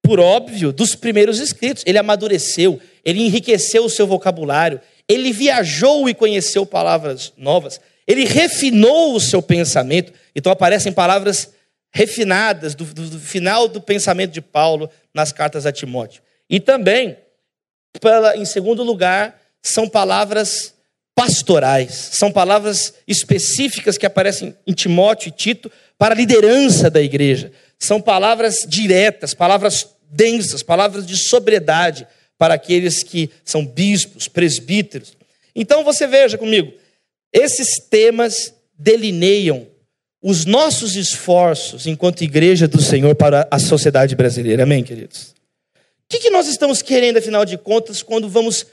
por óbvio, dos primeiros escritos. Ele amadureceu, ele enriqueceu o seu vocabulário, ele viajou e conheceu palavras novas, ele refinou o seu pensamento. Então aparecem palavras refinadas do, do, do final do pensamento de Paulo nas cartas a Timóteo. E também, pela, em segundo lugar, são palavras pastorais. São palavras específicas que aparecem em Timóteo e Tito para a liderança da igreja. São palavras diretas, palavras densas, palavras de sobriedade para aqueles que são bispos, presbíteros. Então você veja comigo, esses temas delineiam os nossos esforços enquanto igreja do Senhor para a sociedade brasileira. Amém, queridos? O que, que nós estamos querendo, afinal de contas, quando vamos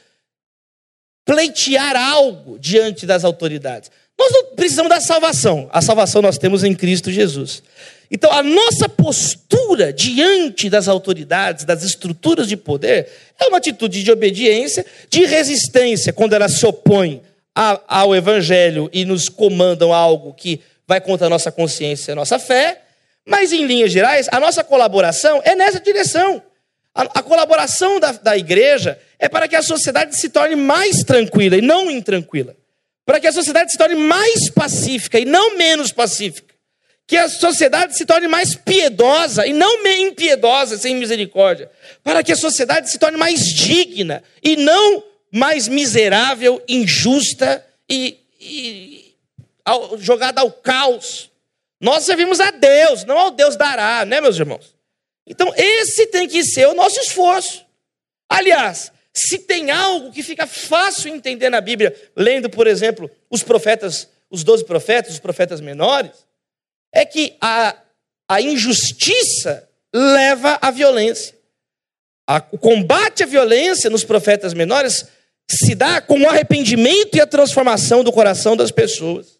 pleitear algo diante das autoridades? Nós não precisamos da salvação. A salvação nós temos em Cristo Jesus. Então, a nossa postura diante das autoridades, das estruturas de poder, é uma atitude de obediência, de resistência, quando elas se opõem ao Evangelho e nos comandam algo que vai contra a nossa consciência, a nossa fé. Mas, em linhas gerais, a nossa colaboração é nessa direção. A, colaboração da, da igreja é para que a sociedade se torne mais tranquila e não intranquila. Para que a sociedade se torne mais pacífica e não menos pacífica. Que a sociedade se torne mais piedosa e não impiedosa, sem misericórdia. Para que a sociedade se torne mais digna e não mais miserável, injusta e, e ao, jogada ao caos. Nós servimos a Deus, não ao Deus dará, né, meus irmãos? Então, esse tem que ser o nosso esforço. Aliás, se tem algo que fica fácil entender na Bíblia, lendo, por exemplo, os profetas, os doze profetas, os profetas menores, é que a, a injustiça leva à violência. A, o combate à violência nos profetas menores se dá com o arrependimento e a transformação do coração das pessoas.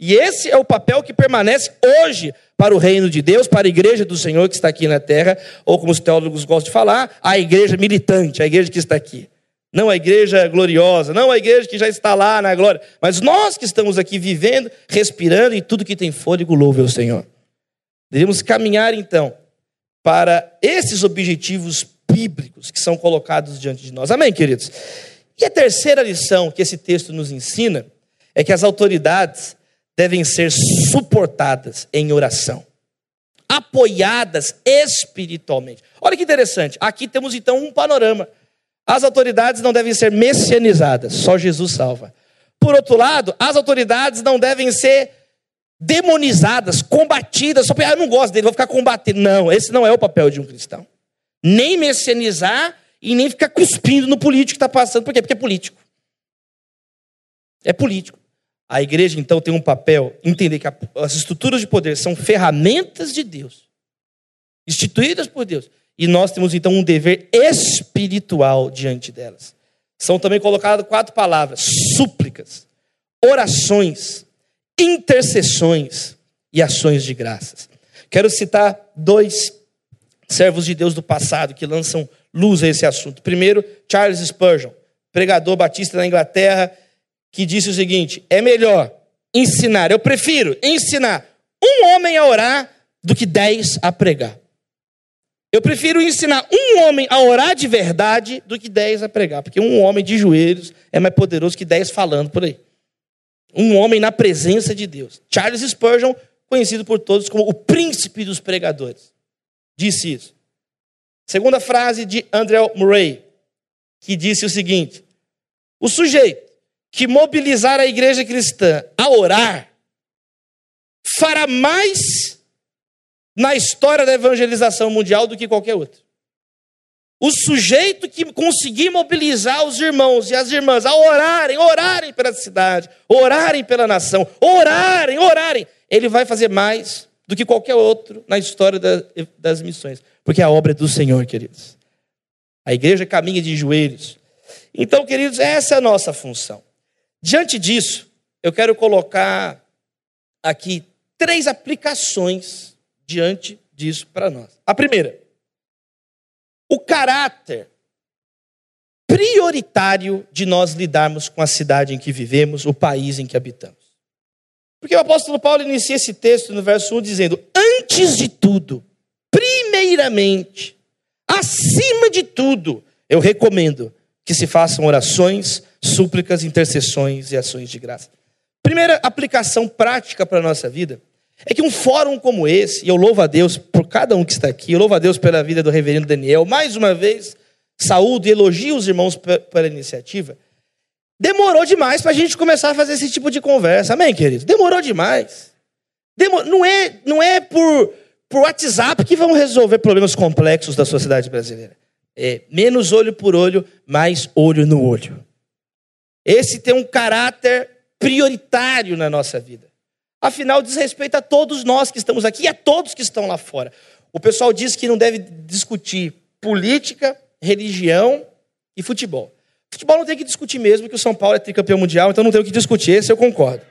E esse é o papel que permanece hoje para o reino de Deus, para a igreja do Senhor que está aqui na terra, ou como os teólogos gostam de falar, a igreja militante, a igreja que está aqui. Não a igreja gloriosa, não a igreja que já está lá na glória, mas nós que estamos aqui vivendo, respirando e tudo que tem fôlego louve ao Senhor. Devemos caminhar então para esses objetivos bíblicos que são colocados diante de nós. Amém, queridos? E a terceira lição que esse texto nos ensina é que as autoridades devem ser suportadas em oração, apoiadas espiritualmente. Olha que interessante, aqui temos então um panorama. As autoridades não devem ser messianizadas, só Jesus salva. Por outro lado, as autoridades não devem ser demonizadas, combatidas, só porque ah, eu não gosto dele, vou ficar combatendo. Não, esse não é o papel de um cristão. Nem messianizar e nem ficar cuspindo no político que está passando. Por quê? Porque é político. É político. A igreja, então, tem um papel, entender que as estruturas de poder são ferramentas de Deus, instituídas por Deus. E nós temos, então, um dever espiritual diante delas. São também colocadas quatro palavras: súplicas, orações, intercessões e ações de graças. Quero citar dois servos de Deus do passado que lançam luz a esse assunto. Primeiro, Charles Spurgeon, pregador batista na Inglaterra, que disse o seguinte: é melhor ensinar, eu prefiro ensinar um homem a orar do que dez a pregar. Eu prefiro ensinar um homem a orar de verdade do que dez a pregar, porque um homem de joelhos é mais poderoso que dez falando por aí. Um homem na presença de Deus. Charles Spurgeon, conhecido por todos como o príncipe dos pregadores, disse isso. Segunda frase de Andrew Murray, que disse o seguinte: o sujeito que mobilizar a igreja cristã a orar fará mais na história da evangelização mundial do que qualquer outro. O sujeito que conseguir mobilizar os irmãos e as irmãs a orarem, orarem pela cidade, orarem pela nação, orarem, orarem, ele vai fazer mais do que qualquer outro na história das missões, porque a obra é do Senhor, queridos. A igreja caminha de joelhos. Então, queridos, essa é a nossa função. Diante disso, eu quero colocar aqui três aplicações diante disso para nós. A primeira, o caráter prioritário de nós lidarmos com a cidade em que vivemos, o país em que habitamos. Porque o apóstolo Paulo inicia esse texto no verso 1 dizendo: Antes de tudo, primeiramente, acima de tudo, eu recomendo que se façam orações, súplicas, intercessões e ações de graça. Primeira aplicação prática para a nossa vida é que um fórum como esse, e eu louvo a Deus por cada um que está aqui, eu louvo a Deus pela vida do reverendo Daniel, mais uma vez, saúdo e elogio os irmãos pela iniciativa, Demorou demais para a gente começar a fazer esse tipo de conversa, amém, querido? Demorou demais. Demor... Não é, não é por, por WhatsApp que vão resolver problemas complexos da sociedade brasileira. É menos olho por olho, mais olho no olho. Esse tem um caráter prioritário na nossa vida. Afinal, diz respeito a todos nós que estamos aqui e a todos que estão lá fora. O pessoal diz que não deve discutir política, religião e futebol. Futebol não tem que discutir mesmo, que o São Paulo é tricampeão mundial, então não tem o que discutir, esse eu concordo.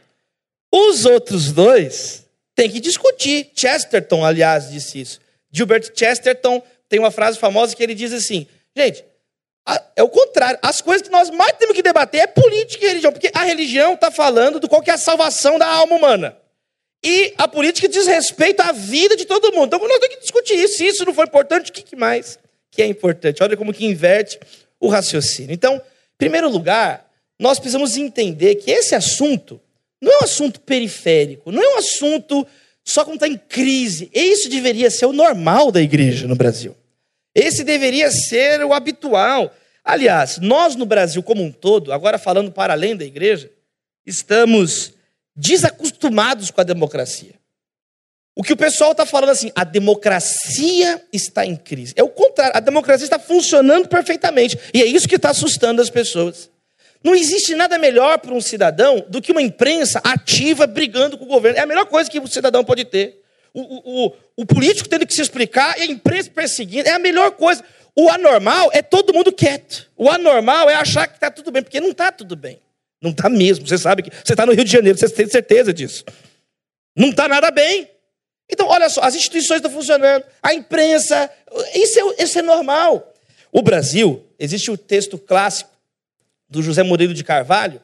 Os outros dois têm que discutir. Chesterton, aliás, disse isso. Gilbert Chesterton tem uma frase famosa que ele diz assim: gente, é o contrário. As coisas que nós mais temos que debater é política e religião, porque a religião está falando do qual é a salvação da alma humana. E a política diz respeito à vida de todo mundo. Então nós temos que discutir isso. Se isso não for importante, o que mais que é importante? Olha como que inverte o raciocínio. Então, em primeiro lugar, nós precisamos entender que esse assunto não é um assunto periférico, não é um assunto só quando está em crise. Isso deveria ser o normal da igreja no Brasil. Esse deveria ser o habitual. Aliás, nós no Brasil como um todo, agora falando para além da igreja, estamos desacostumados com a democracia. O que o pessoal está falando assim, a democracia está em crise. É o contrário, a democracia está funcionando perfeitamente. E é isso que está assustando as pessoas. Não existe nada melhor para um cidadão do que uma imprensa ativa brigando com o governo. É a melhor coisa que o cidadão pode ter. O, o, o, político tendo que se explicar e a imprensa perseguindo. É a melhor coisa. O anormal é todo mundo quieto. O anormal é achar que está tudo bem, porque não está tudo bem. Não está mesmo. Você sabe que você está no Rio de Janeiro, você tem certeza disso. Não está nada bem. Então, olha só, as instituições estão funcionando, a imprensa, isso é, isso é normal. O Brasil, existe o texto clássico do José Murilo de Carvalho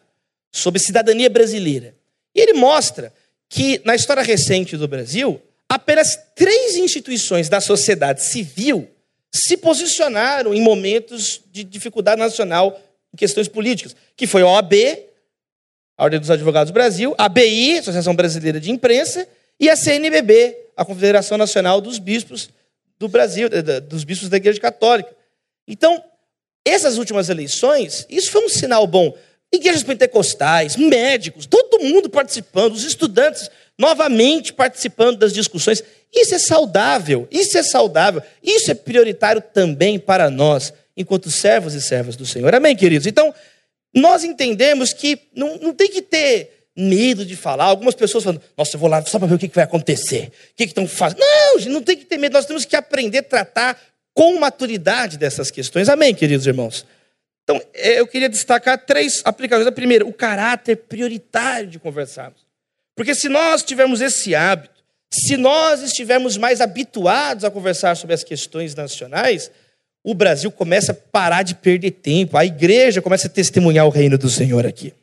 sobre cidadania brasileira. E ele mostra que, na história recente do Brasil, apenas três instituições da sociedade civil se posicionaram em momentos de dificuldade nacional em questões políticas, que foi a OAB, a Ordem dos Advogados do Brasil, a ABI, Associação Brasileira de Imprensa, e a CNBB, a Confederação Nacional dos Bispos do Brasil, dos bispos da Igreja Católica. Então, essas últimas eleições, isso foi um sinal bom. Igrejas pentecostais, médicos, todo mundo participando, os estudantes novamente participando das discussões. Isso é saudável, isso é saudável, isso é prioritário também para nós, enquanto servos e servas do Senhor. Amém, queridos? Então, nós entendemos que não, não tem que ter medo de falar. Algumas pessoas falam, nossa, eu vou lá só para ver o que vai acontecer. O que estão fazendo? Não, gente, não tem que ter medo. Nós temos que aprender a tratar com maturidade dessas questões. Amém, queridos irmãos? Então, é, eu queria destacar três aplicações. A primeira, o caráter prioritário de conversarmos. Porque se nós tivermos esse hábito, se nós estivermos mais habituados a conversar sobre as questões nacionais, o Brasil começa a parar de perder tempo, a igreja começa a testemunhar o reino do Senhor aqui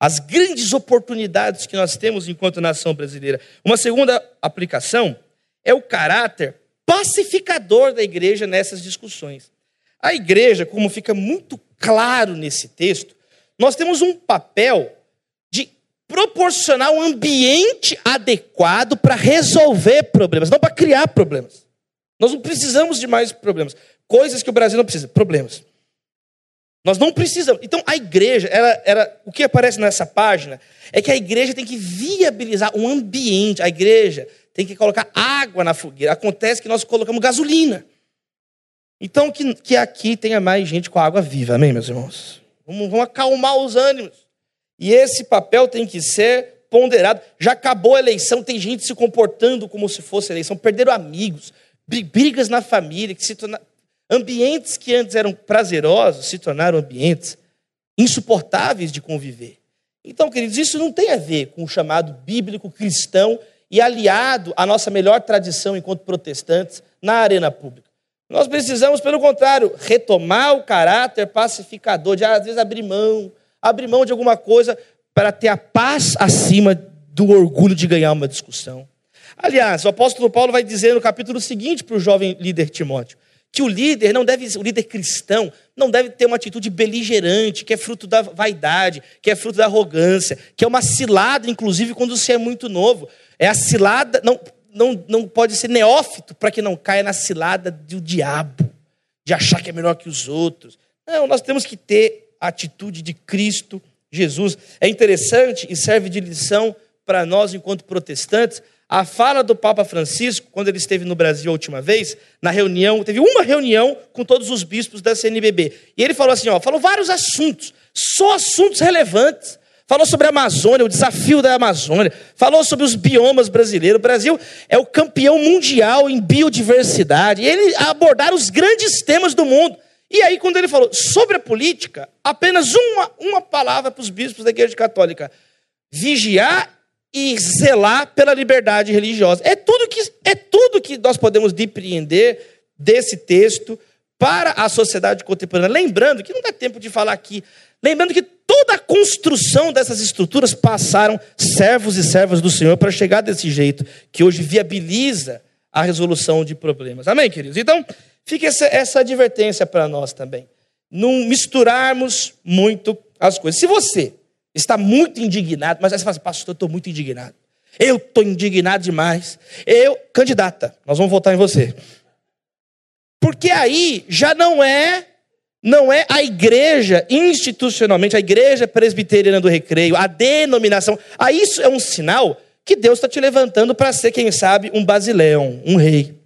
as grandes oportunidades que nós temos enquanto nação brasileira. Uma segunda aplicação é o caráter pacificador da igreja nessas discussões. A igreja, como fica muito claro nesse texto, nós temos um papel proporcionar um ambiente adequado para resolver problemas, não para criar problemas. Nós não precisamos de mais problemas. Coisas que o Brasil não precisa, problemas. Nós não precisamos. Então, a igreja, ela, ela, o que aparece nessa página é que a igreja tem que viabilizar um ambiente. A igreja tem que colocar água na fogueira. Acontece que nós colocamos gasolina. Então, que, que aqui tenha mais gente com água viva. Amém, meus irmãos? Vamos, vamos acalmar os ânimos. E esse papel tem que ser ponderado. Já acabou a eleição, tem gente se comportando como se fosse eleição, perderam amigos, brigas na família, que se tornaram Ambientes que antes eram prazerosos se tornaram ambientes insuportáveis de conviver. Então, queridos, isso não tem a ver com o chamado bíblico cristão e aliado à nossa melhor tradição enquanto protestantes na arena pública. Nós precisamos, pelo contrário, retomar o caráter pacificador, de às vezes abrir mão, abrir mão de alguma coisa para ter a paz acima do orgulho de ganhar uma discussão. Aliás, o apóstolo Paulo vai dizer no capítulo seguinte para o jovem líder Timóteo: que o líder não deve, o líder cristão não deve ter uma atitude beligerante, que é fruto da vaidade, que é fruto da arrogância, que é uma cilada, inclusive quando você é muito novo. É a cilada, não, não, não pode ser neófito para que não caia na cilada do diabo, de achar que é melhor que os outros. Não, nós temos que ter a atitude de Cristo Jesus. É interessante e serve de lição para nós, enquanto protestantes, a fala do Papa Francisco, quando ele esteve no Brasil a última vez, na reunião, teve uma reunião com todos os bispos da CNBB. E ele falou assim: ó, falou vários assuntos, só assuntos relevantes. Falou sobre a Amazônia, o desafio da Amazônia. Falou sobre os biomas brasileiros. O Brasil é o campeão mundial em biodiversidade. E ele abordaram os grandes temas do mundo. E aí, quando ele falou sobre a política, apenas uma, uma palavra para os bispos da Igreja Católica: vigiar e zelar pela liberdade religiosa. É tudo que, é tudo que nós podemos depreender desse texto para a sociedade contemporânea. Lembrando que não dá tempo de falar aqui, lembrando que toda a construção dessas estruturas passaram servos e servas do Senhor para chegar desse jeito, que hoje viabiliza a resolução de problemas. Amém, queridos? Então, fica essa, essa advertência para nós também. Não misturarmos muito as coisas. Se você está muito indignado, mas aí você fala assim, pastor, eu estou muito indignado. Eu estou indignado demais. Eu, candidata, nós vamos votar em você. Porque aí já não é não é a igreja institucionalmente, a igreja presbiteriana do recreio, a denominação. Aí isso é um sinal que Deus está te levantando para ser, quem sabe, um basileão, um rei.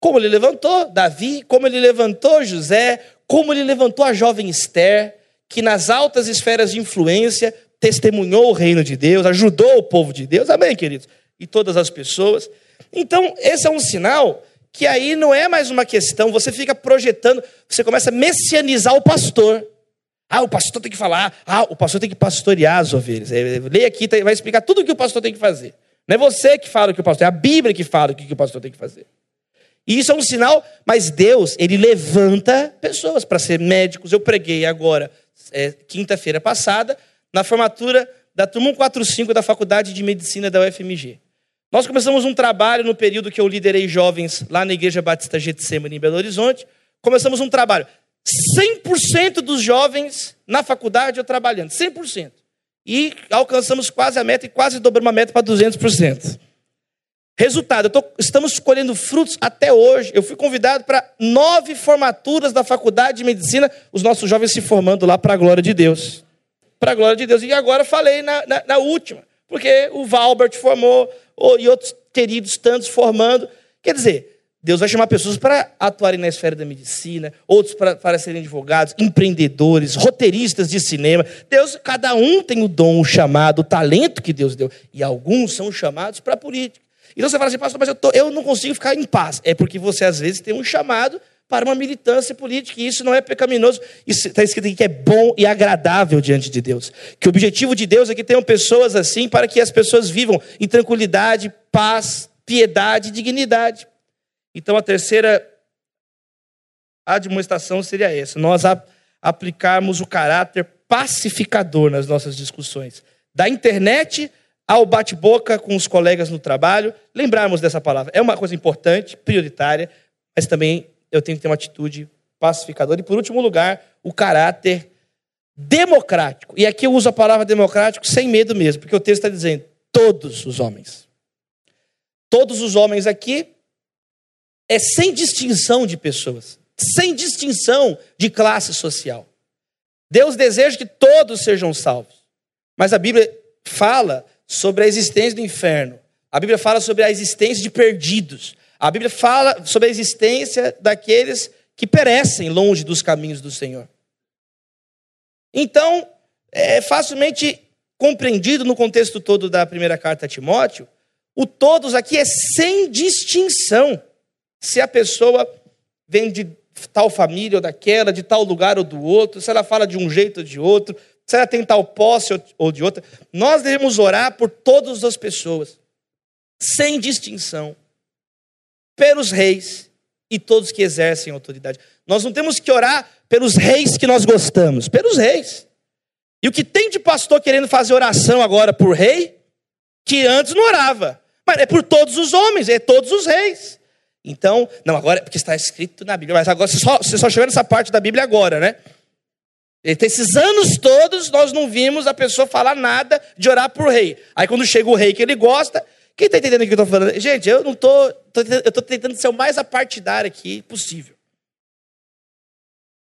Como ele levantou Davi, como ele levantou José, como ele levantou a jovem Esther, que nas altas esferas de influência testemunhou o reino de Deus, ajudou o povo de Deus. Amém, queridos? E todas as pessoas. Então, esse é um sinal que aí não é mais uma questão, você fica projetando, você começa a messianizar o pastor. Ah, o pastor tem que falar, ah, o pastor tem que pastorear as ovelhas. É, leia aqui, tá, vai explicar tudo o que o pastor tem que fazer. Não é você que fala o que o pastor, é a Bíblia que fala o que o pastor tem que fazer. E isso é um sinal, mas Deus, ele levanta pessoas para ser médicos. Eu preguei agora, é, quinta-feira passada, na formatura da turma 145 da Faculdade de Medicina da UFMG. Nós começamos um trabalho no período que eu liderei jovens lá na Igreja Batista Getsemane em Belo Horizonte. Começamos um trabalho. 100% dos jovens na faculdade eu trabalhando, 100%. E alcançamos quase a meta e quase dobramos a meta para 200%. Resultado, tô, estamos colhendo frutos até hoje. Eu fui convidado para nove formaturas da faculdade de medicina, os nossos jovens se formando lá para a glória de Deus. Para a glória de Deus. E agora falei na, na, na última, porque o Valbert formou, e outros queridos tantos formando. Quer dizer, Deus vai chamar pessoas para atuarem na esfera da medicina, outros para, para serem advogados, empreendedores, roteiristas de cinema. Deus, cada um tem o dom, o chamado, o talento que Deus deu. E alguns são chamados para a política. Então você fala assim, pastor, mas eu, tô, eu não consigo ficar em paz. É porque você, às vezes, tem um chamado para uma militância política, e isso não é pecaminoso. Isso está escrito aqui que é bom e agradável diante de Deus. Que o objetivo de Deus é que tenham pessoas assim para que as pessoas vivam em tranquilidade, paz, piedade e dignidade. Então a terceira demonstração seria essa: nós aplicarmos o caráter pacificador nas nossas discussões. Da internet ao bate-boca com os colegas no trabalho, lembrarmos dessa palavra. É uma coisa importante, prioritária, mas também eu tenho que ter uma atitude pacificadora. E, por último lugar, o caráter democrático. E aqui eu uso a palavra democrático sem medo mesmo, porque o texto está dizendo todos os homens. Todos os homens aqui é sem distinção de pessoas, sem distinção de classe social. Deus deseja que todos sejam salvos. Mas a Bíblia fala sobre a existência do inferno. A Bíblia fala sobre a existência de perdidos. A Bíblia fala sobre a existência daqueles que perecem longe dos caminhos do Senhor. Então, é facilmente compreendido no contexto todo da primeira carta a Timóteo, o todos aqui é sem distinção. Se a pessoa vem de tal família ou daquela, de tal lugar ou do outro, se ela fala de um jeito ou de outro, se ela tem tal posse ou de outra, nós devemos orar por todas as pessoas, sem distinção, pelos reis e todos que exercem autoridade. Nós não temos que orar pelos reis que nós gostamos, pelos reis. E o que tem de pastor querendo fazer oração agora por rei, que antes não orava, mas é por todos os homens, é todos os reis. Então, não, agora, porque está escrito na Bíblia, mas agora você só, você só chegou nessa parte da Bíblia agora, né? Esses anos todos nós não vimos a pessoa falar nada de orar por rei. Aí quando chega o rei que ele gosta, quem está entendendo o que eu estou falando? Gente, eu não estou. Eu estou tentando ser o mais apartidário aqui possível.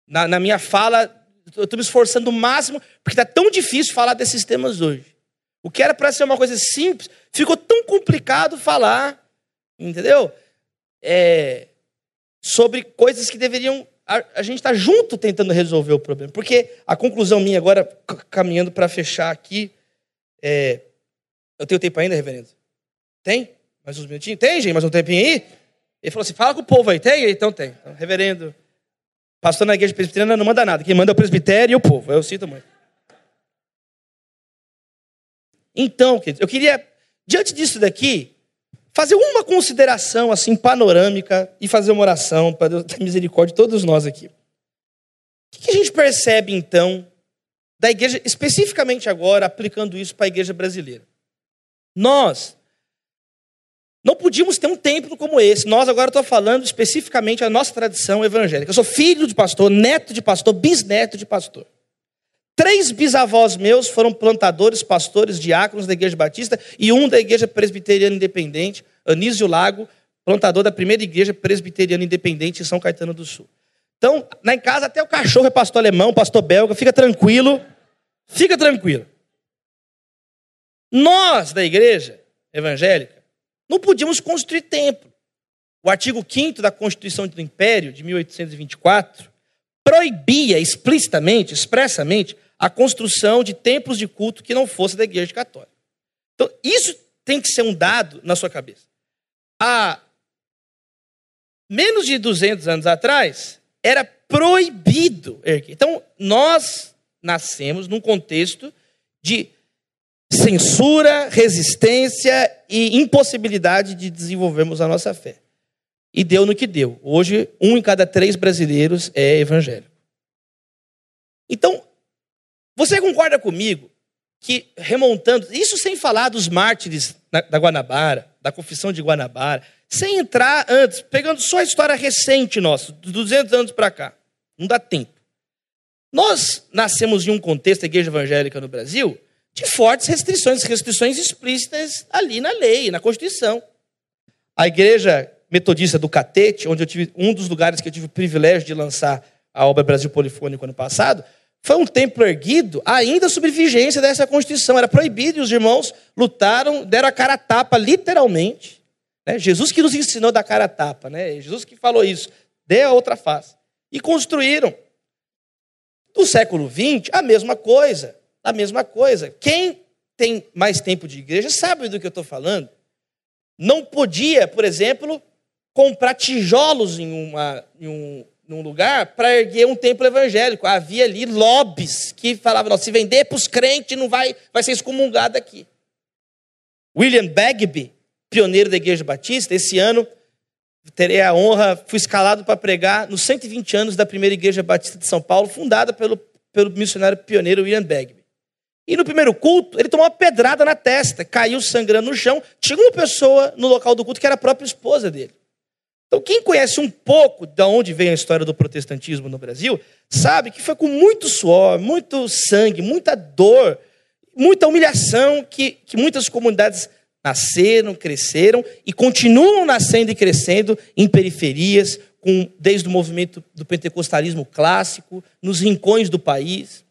Na, na minha fala, eu estou me esforçando o máximo, porque está tão difícil falar desses temas hoje. O que era para ser uma coisa simples, ficou tão complicado falar, entendeu? É, sobre coisas que deveriam. A, a gente está junto tentando resolver o problema. Porque a conclusão minha agora, caminhando para fechar aqui, é, eu tenho tempo ainda, reverendo? Tem? Mais uns minutinhos? Tem, gente? Mais um tempinho aí? Ele falou assim: fala com o povo aí. Tem? Então tem. Então, reverendo, pastor na igreja presbiteriana não manda nada. Quem manda é o presbitério e o povo. Eu sinto muito. Então, eu queria, diante disso daqui, fazer uma consideração assim panorâmica e fazer uma oração para Deus ter misericórdia de todos nós aqui. O que a gente percebe então da igreja, especificamente agora, aplicando isso para a igreja brasileira? Nós não podíamos ter um templo como esse. Nós agora estou falando especificamente a nossa tradição evangélica. Eu sou filho de pastor, neto de pastor, bisneto de pastor. Três bisavós meus foram plantadores, pastores, diáconos da Igreja Batista e um da Igreja Presbiteriana Independente, Anísio Lago, plantador da primeira Igreja Presbiteriana Independente em São Caetano do Sul. Então, lá em casa, até o cachorro é pastor alemão, pastor belga, fica tranquilo, fica tranquilo. Nós, da igreja evangélica, não podíamos construir templo. O artigo 5 da Constituição do Império, de 1824, proibia explicitamente, expressamente, a construção de templos de culto que não fosse da Igreja Católica. Então, isso tem que ser um dado na sua cabeça. Há menos de 200 anos atrás, era proibido erguer. Então, nós nascemos num contexto de censura, resistência e impossibilidade de desenvolvermos a nossa fé. E deu no que deu. Hoje, um em cada três brasileiros é evangélico. Então, você concorda comigo que, remontando, isso sem falar dos mártires da Guanabara, da confissão de Guanabara, sem entrar antes, pegando só a história recente nossa, dos 200 anos para cá. Não dá tempo. Nós nascemos em um contexto da igreja evangélica no Brasil de fortes restrições, restrições explícitas ali na lei, na Constituição. A igreja metodista do Catete, onde eu tive um dos lugares que eu tive o privilégio de lançar a obra Brasil Polifônico ano passado, foi um templo erguido ainda sob vigência dessa Constituição. Era proibido e os irmãos lutaram, deram a cara a tapa, literalmente. Né? Jesus que nos ensinou a dar cara a tapa, né? Jesus que falou isso. Dê a outra face. E construíram. No século XX, a mesma coisa. A mesma coisa. Quem tem mais tempo de igreja sabe do que eu estou falando. Não podia, por exemplo, comprar tijolos em, uma, em um, num lugar para erguer um templo evangélico. Havia ali lobbies que falavam: se vender para os crentes, não vai, vai ser excomungado aqui. William Bagby, pioneiro da Igreja Batista, esse ano terei a honra, fui escalado para pregar nos 120 anos da primeira Igreja Batista de São Paulo, fundada pelo, pelo missionário pioneiro William Bagby. E no primeiro culto, ele tomou uma pedrada na testa, caiu sangrando no chão. Tinha uma pessoa no local do culto que era a própria esposa dele. Então, quem conhece um pouco de onde vem a história do protestantismo no Brasil, sabe que foi com muito suor, muito sangue, muita dor, muita humilhação que, que muitas comunidades nasceram, cresceram e continuam nascendo e crescendo em periferias, com, desde o movimento do pentecostalismo clássico, nos rincões do país.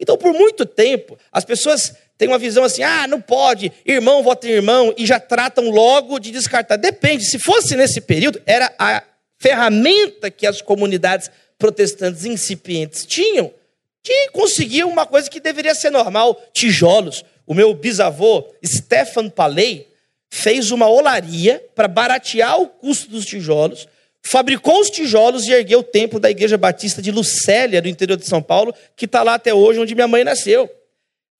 Então, por muito tempo, as pessoas têm uma visão assim: ah, não pode, irmão vota em irmão, e já tratam logo de descartar. Depende, se fosse nesse período, era a ferramenta que as comunidades protestantes incipientes tinham de conseguir uma coisa que deveria ser normal: tijolos. O meu bisavô, Stefan Paley, fez uma olaria para baratear o custo dos tijolos fabricou os tijolos e ergueu o templo da Igreja Batista de Lucélia, do interior de São Paulo, que está lá até hoje, onde minha mãe nasceu.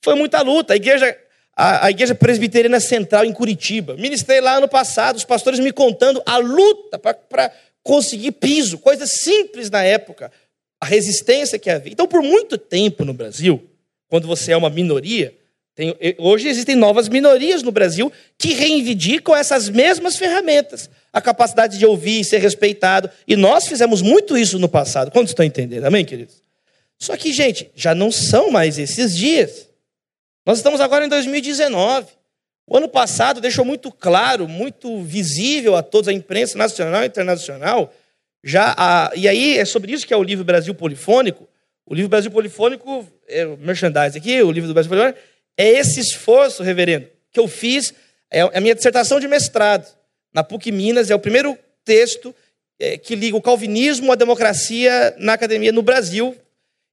Foi muita luta. A igreja, a, a igreja presbiteriana central em Curitiba. Ministrei lá ano passado, os pastores me contando a luta para conseguir piso, coisas simples na época, a resistência que havia. Então, por muito tempo no Brasil, quando você é uma minoria, tem, hoje existem novas minorias no Brasil que reivindicam essas mesmas ferramentas. A capacidade de ouvir e ser respeitado. E nós fizemos muito isso no passado. Quantos estão entendendo? Amém, queridos? Só que, gente, já não são mais esses dias. Nós estamos agora em 2019. O ano passado deixou muito claro, muito visível a todos, a imprensa nacional e internacional, já a, e aí é sobre isso que é o livro Brasil Polifônico, O livro Brasil Polifônico, é o merchandise aqui, o livro do Brasil Polifônico, é esse esforço, reverendo, que eu fiz, é a minha dissertação de mestrado. Na PUC Minas, é o primeiro texto é, que liga o calvinismo à democracia na academia no Brasil.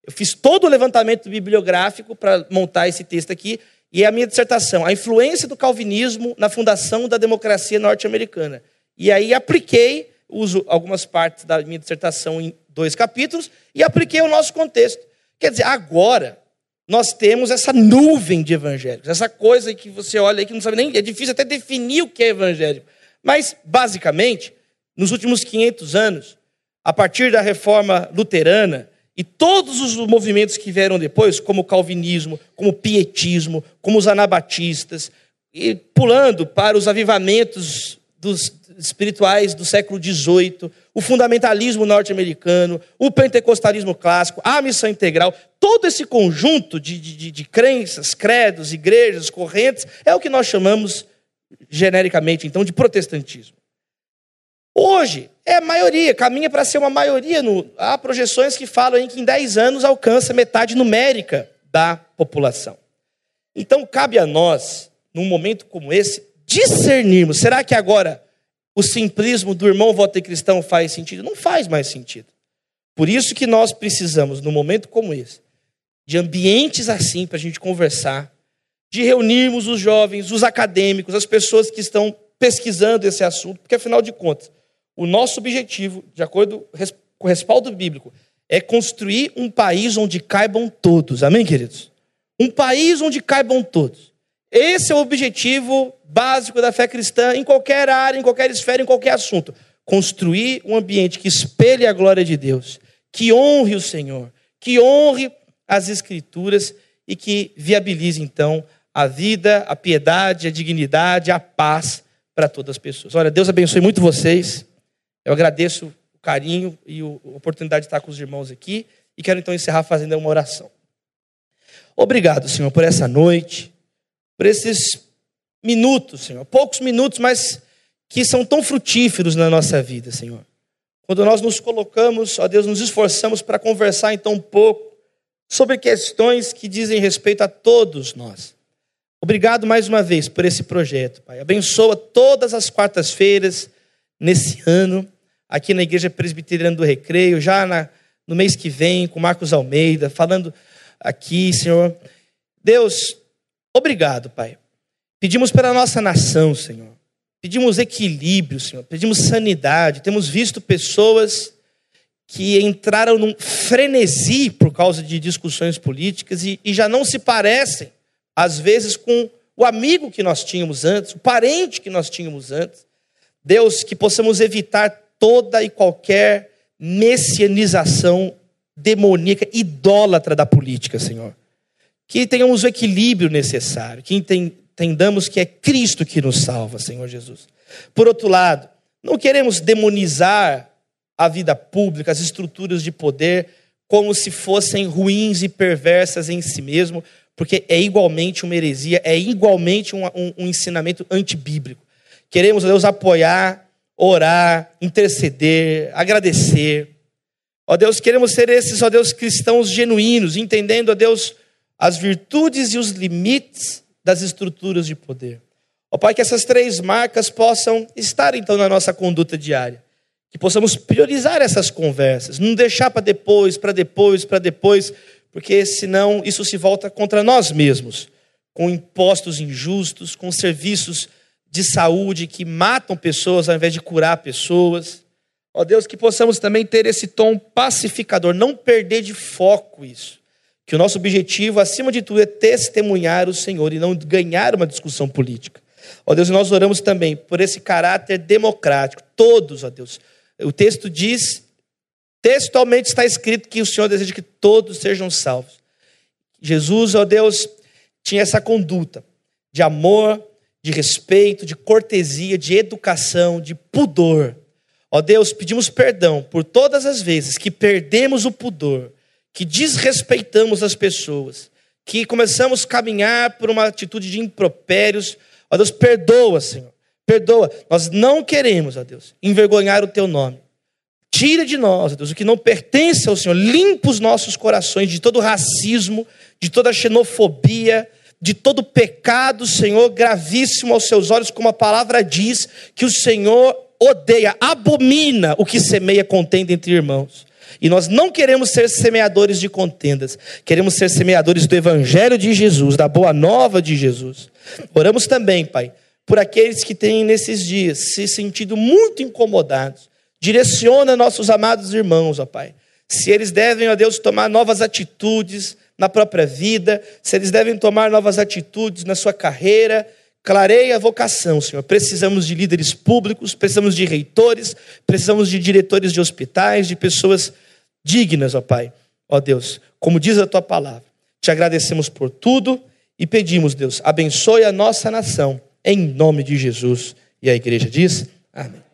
Eu fiz todo o levantamento bibliográfico para montar esse texto aqui, e é a minha dissertação, a influência do calvinismo na fundação da democracia norte-americana. E aí apliquei, uso algumas partes da minha dissertação em dois capítulos, e apliquei o nosso contexto. Quer dizer, agora nós temos essa nuvem de evangélicos, essa coisa que você olha aí que não sabe nem, é difícil até definir o que é evangélico. Mas, basicamente, nos últimos 500 anos, a partir da reforma luterana, e todos os movimentos que vieram depois, como o calvinismo, como o pietismo, como os anabatistas, e pulando para os avivamentos dos espirituais do século XVIII, o fundamentalismo norte-americano, o pentecostalismo clássico, a missão integral, todo esse conjunto de, de, de crenças, credos, igrejas, correntes, é o que nós chamamos genericamente, então, de protestantismo. Hoje, é maioria, caminha para ser uma maioria. No, há projeções que falam em que em 10 anos alcança metade numérica da população. Então, cabe a nós, num momento como esse, discernirmos: será que agora o simplismo do irmão voto cristão faz sentido? Não faz mais sentido. Por isso que nós precisamos, num momento como esse, de ambientes assim para a gente conversar, de reunirmos os jovens, os acadêmicos, as pessoas que estão pesquisando esse assunto, porque afinal de contas, o nosso objetivo, de acordo com o respaldo bíblico, é construir um país onde caibam todos. Amém, queridos? Um país onde caibam todos. Esse é o objetivo básico da fé cristã em qualquer área, em qualquer esfera, em qualquer assunto. Construir um ambiente que espelhe a glória de Deus, que honre o Senhor, que honre as Escrituras e que viabilize, então, a vida, a piedade, a dignidade, a paz para todas as pessoas. Olha, Deus abençoe muito vocês. Eu agradeço o carinho e a oportunidade de estar com os irmãos aqui e quero então encerrar fazendo uma oração. Obrigado, Senhor, por essa noite, por esses minutos, Senhor, poucos minutos, mas que são tão frutíferos na nossa vida, Senhor. Quando nós nos colocamos, ó Deus, nos esforçamos para conversar então um pouco sobre questões que dizem respeito a todos nós. Obrigado mais uma vez por esse projeto, Pai. Abençoa todas as quartas-feiras nesse ano, aqui na Igreja Presbiteriana do Recreio, já na, no mês que vem, com Marcos Almeida, falando aqui, Senhor. Deus, obrigado, Pai. Pedimos pela nossa nação, Senhor. Pedimos equilíbrio, Senhor. Pedimos sanidade. Temos visto pessoas que entraram num frenesi por causa de discussões políticas e, e já não se parecem às vezes com o amigo que nós tínhamos antes, o parente que nós tínhamos antes. Deus, que possamos evitar toda e qualquer messianização demoníaca, idólatra da política, Senhor. Que tenhamos o equilíbrio necessário, que entendamos que é Cristo que nos salva, Senhor Jesus. Por outro lado, não queremos demonizar a vida pública, as estruturas de poder, como se fossem ruins e perversas em si mesmo, porque é igualmente uma heresia, é igualmente um, um, um ensinamento antibíblico. Queremos, Deus, apoiar, orar, interceder, agradecer. Ó Deus, queremos ser esses, ó Deus, cristãos genuínos, entendendo, ó Deus, as virtudes e os limites das estruturas de poder. Ó Pai, que essas três marcas possam estar então na nossa conduta diária. Que possamos priorizar essas conversas, não deixar para depois, para depois, para depois, porque senão isso se volta contra nós mesmos, com impostos injustos, com serviços de saúde que matam pessoas ao invés de curar pessoas. Ó Deus, que possamos também ter esse tom pacificador, não perder de foco isso. Que o nosso objetivo, acima de tudo, é testemunhar o Senhor e não ganhar uma discussão política. Ó Deus, nós oramos também por esse caráter democrático. Todos, ó Deus. O texto diz Textualmente está escrito que o Senhor deseja que todos sejam salvos. Jesus, ó Deus, tinha essa conduta de amor, de respeito, de cortesia, de educação, de pudor. Ó Deus, pedimos perdão por todas as vezes que perdemos o pudor, que desrespeitamos as pessoas, que começamos a caminhar por uma atitude de impropérios. Ó Deus, perdoa, Senhor. Perdoa. Nós não queremos, ó Deus, envergonhar o teu nome. Tira de nós, Deus, o que não pertence ao Senhor. Limpa os nossos corações de todo racismo, de toda xenofobia, de todo pecado, Senhor, gravíssimo aos seus olhos, como a palavra diz, que o Senhor odeia, abomina o que semeia contenda entre irmãos. E nós não queremos ser semeadores de contendas, queremos ser semeadores do Evangelho de Jesus, da boa nova de Jesus. Oramos também, Pai, por aqueles que têm nesses dias se sentido muito incomodados. Direciona nossos amados irmãos, ó Pai. Se eles devem, ó Deus, tomar novas atitudes na própria vida, se eles devem tomar novas atitudes na sua carreira, clareia a vocação, Senhor. Precisamos de líderes públicos, precisamos de reitores, precisamos de diretores de hospitais, de pessoas dignas, ó Pai. Ó Deus, como diz a tua palavra, te agradecemos por tudo e pedimos, Deus, abençoe a nossa nação, em nome de Jesus. E a igreja diz: Amém.